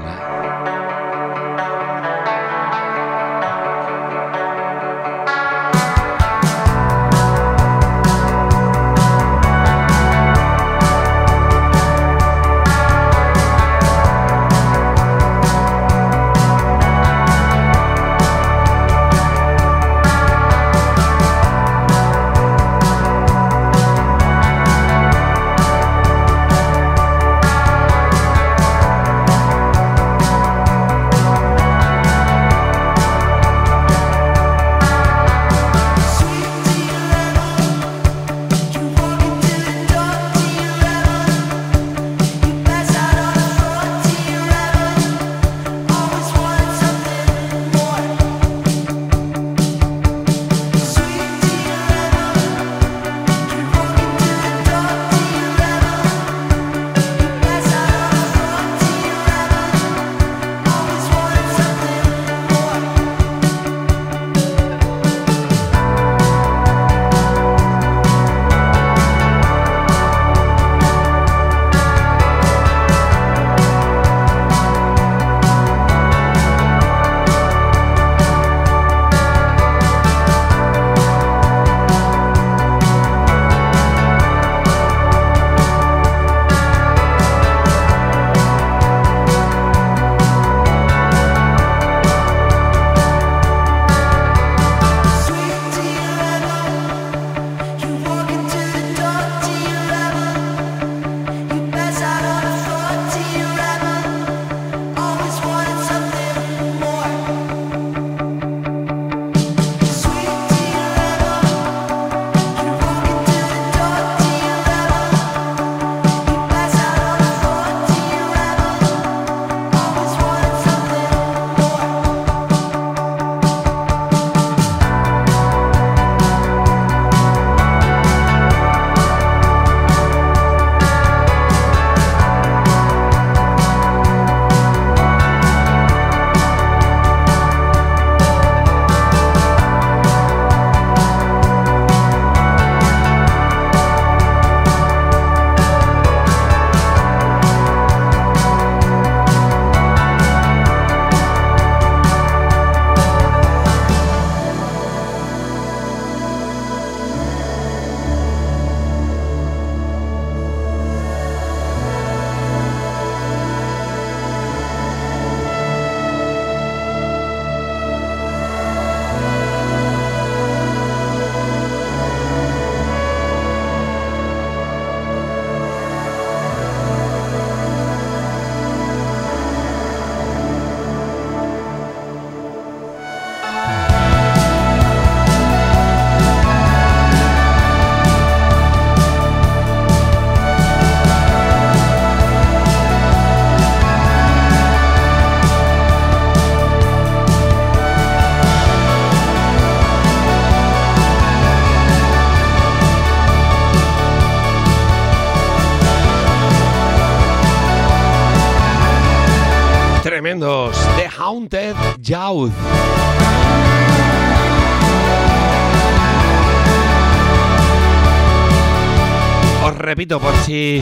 Si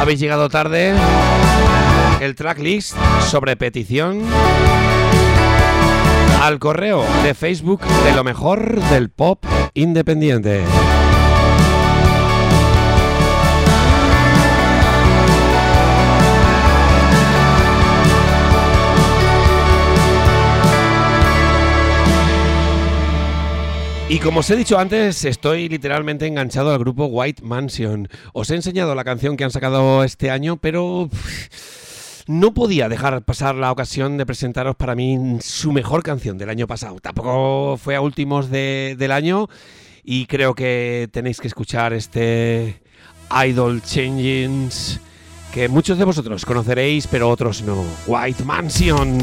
habéis llegado tarde el tracklist sobre petición al correo de Facebook de lo mejor del pop independiente. Y como os he dicho antes, estoy literalmente enganchado al grupo White Mansion. Os he enseñado la canción que han sacado este año, pero no podía dejar pasar la ocasión de presentaros para mí su mejor canción del año pasado. Tampoco fue a últimos de- del año y creo que tenéis que escuchar este Idol Changings que muchos de vosotros conoceréis, pero otros no. White Mansion.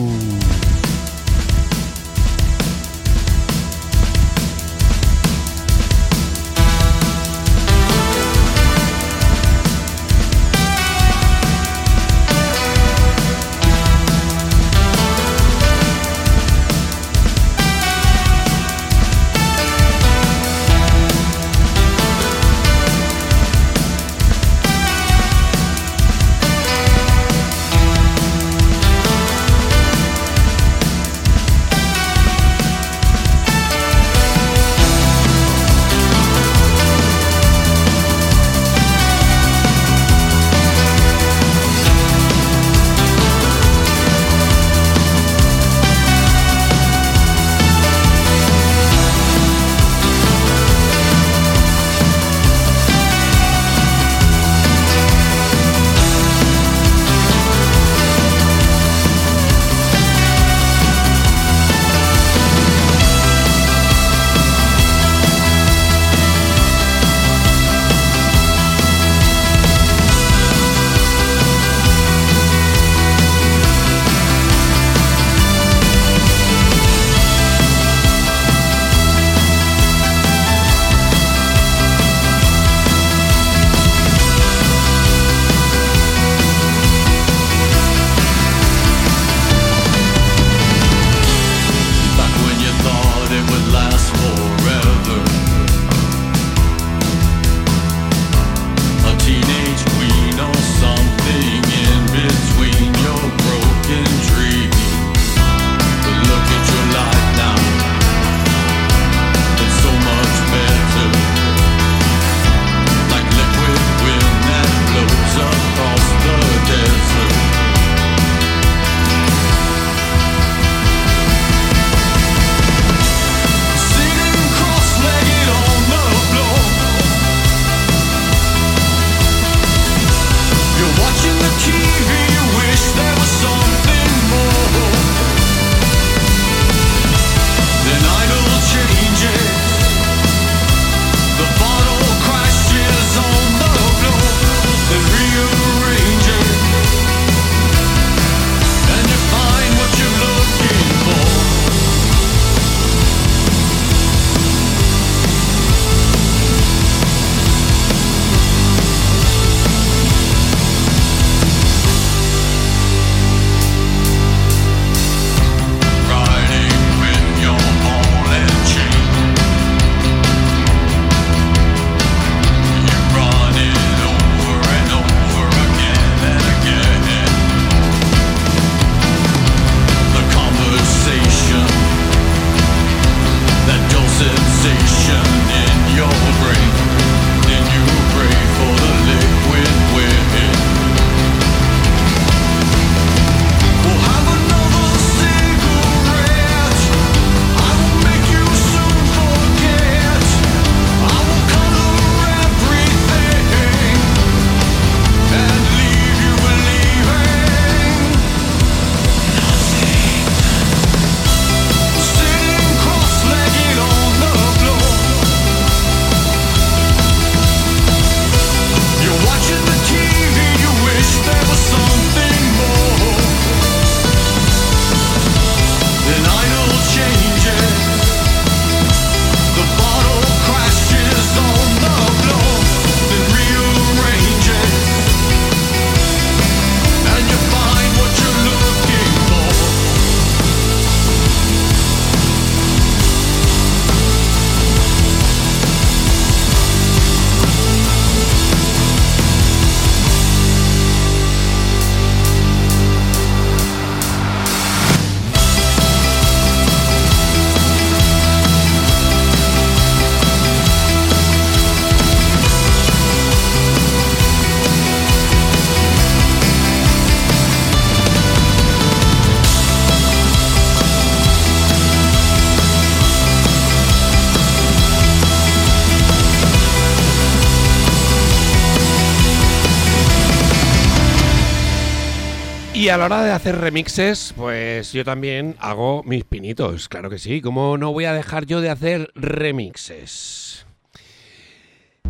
Y a la hora de hacer remixes, pues yo también hago mis pinitos, claro que sí. ¿Cómo no voy a dejar yo de hacer remixes?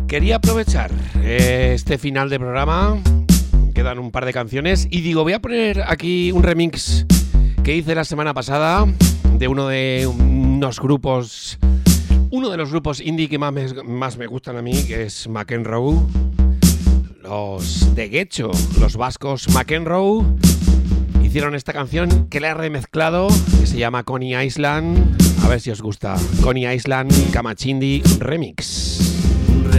Quería aprovechar eh, este final de programa, quedan un par de canciones, y digo, voy a poner aquí un remix que hice la semana pasada de uno de unos grupos, uno de los grupos indie que más me, más me gustan a mí, que es McEnroe. Los de Guecho, los vascos McEnroe, hicieron esta canción que la he remezclado, que se llama Coney Island. A ver si os gusta. Coney Island Kamachindi Remix. Un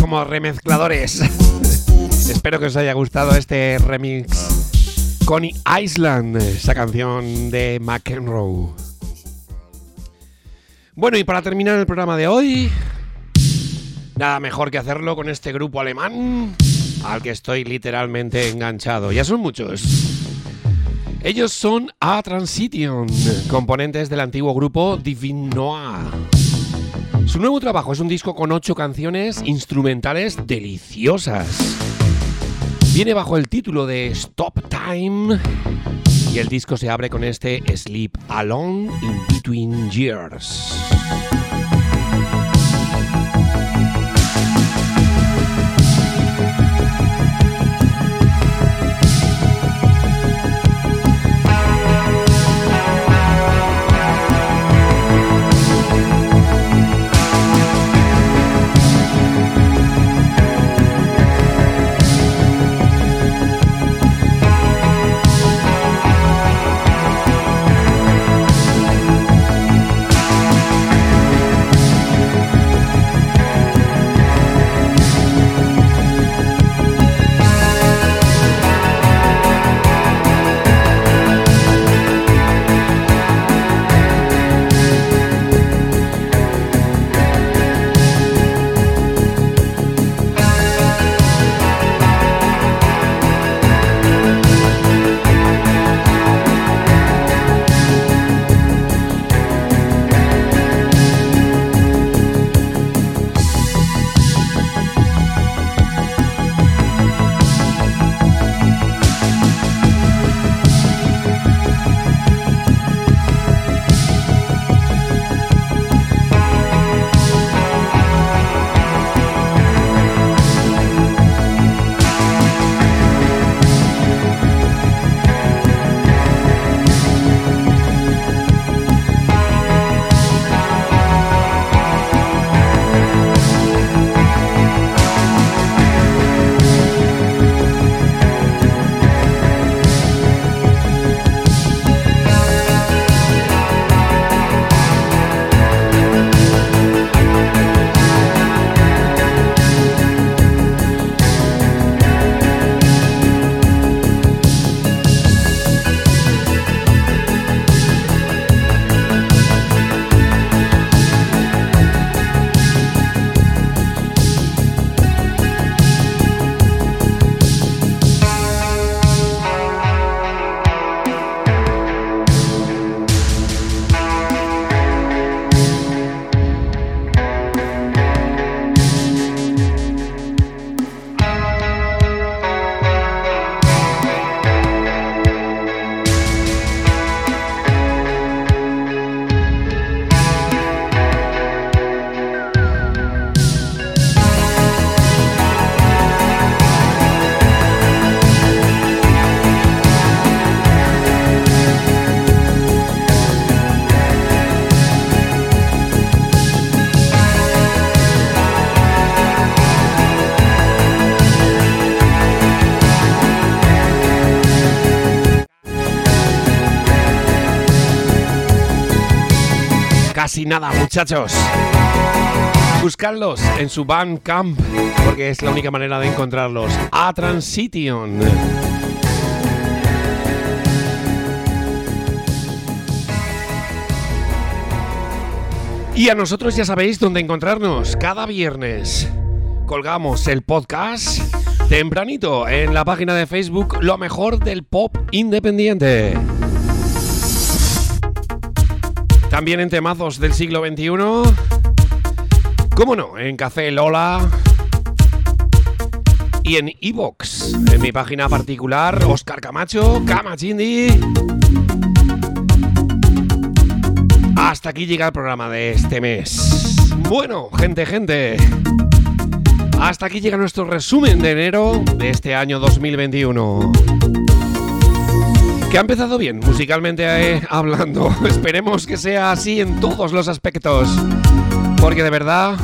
como remezcladores. [laughs] Espero que os haya gustado este remix Coney Island, esa canción de McEnroe. Bueno, y para terminar el programa de hoy, nada mejor que hacerlo con este grupo alemán al que estoy literalmente enganchado. Ya son muchos. Ellos son A Transition, componentes del antiguo grupo Divine Noir. Su nuevo trabajo es un disco con ocho canciones instrumentales deliciosas. Viene bajo el título de Stop Time y el disco se abre con este Sleep Alone in Between Years. Casi nada, muchachos. Buscadlos en su Bandcamp, porque es la única manera de encontrarlos. A Transition. Y a nosotros ya sabéis dónde encontrarnos. Cada viernes colgamos el podcast tempranito en la página de Facebook Lo mejor del pop independiente. También en temazos del siglo XXI. ¿Cómo no? En Café Lola. Y en Evox, en mi página particular, Oscar Camacho, Camachindi. Hasta aquí llega el programa de este mes. Bueno, gente, gente. Hasta aquí llega nuestro resumen de enero de este año 2021. Que ha empezado bien, musicalmente eh, [laughs] hablando. [laughs] Esperemos que sea así en todos los aspectos. Porque de verdad,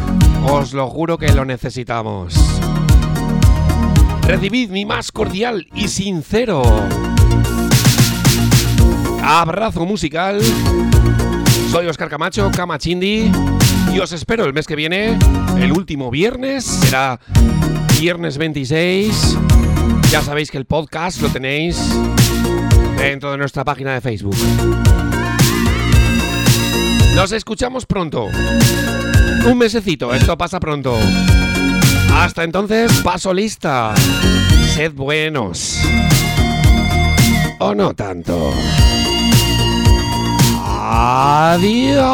os lo juro que lo necesitamos. Recibid mi más cordial y sincero abrazo musical. Soy Oscar Camacho, Camachindi, y os espero el mes que viene, el último viernes, será viernes 26. Ya sabéis que el podcast lo tenéis dentro de nuestra página de Facebook. Nos escuchamos pronto. Un mesecito, esto pasa pronto. Hasta entonces, paso lista. Sed buenos. O no tanto. Adiós.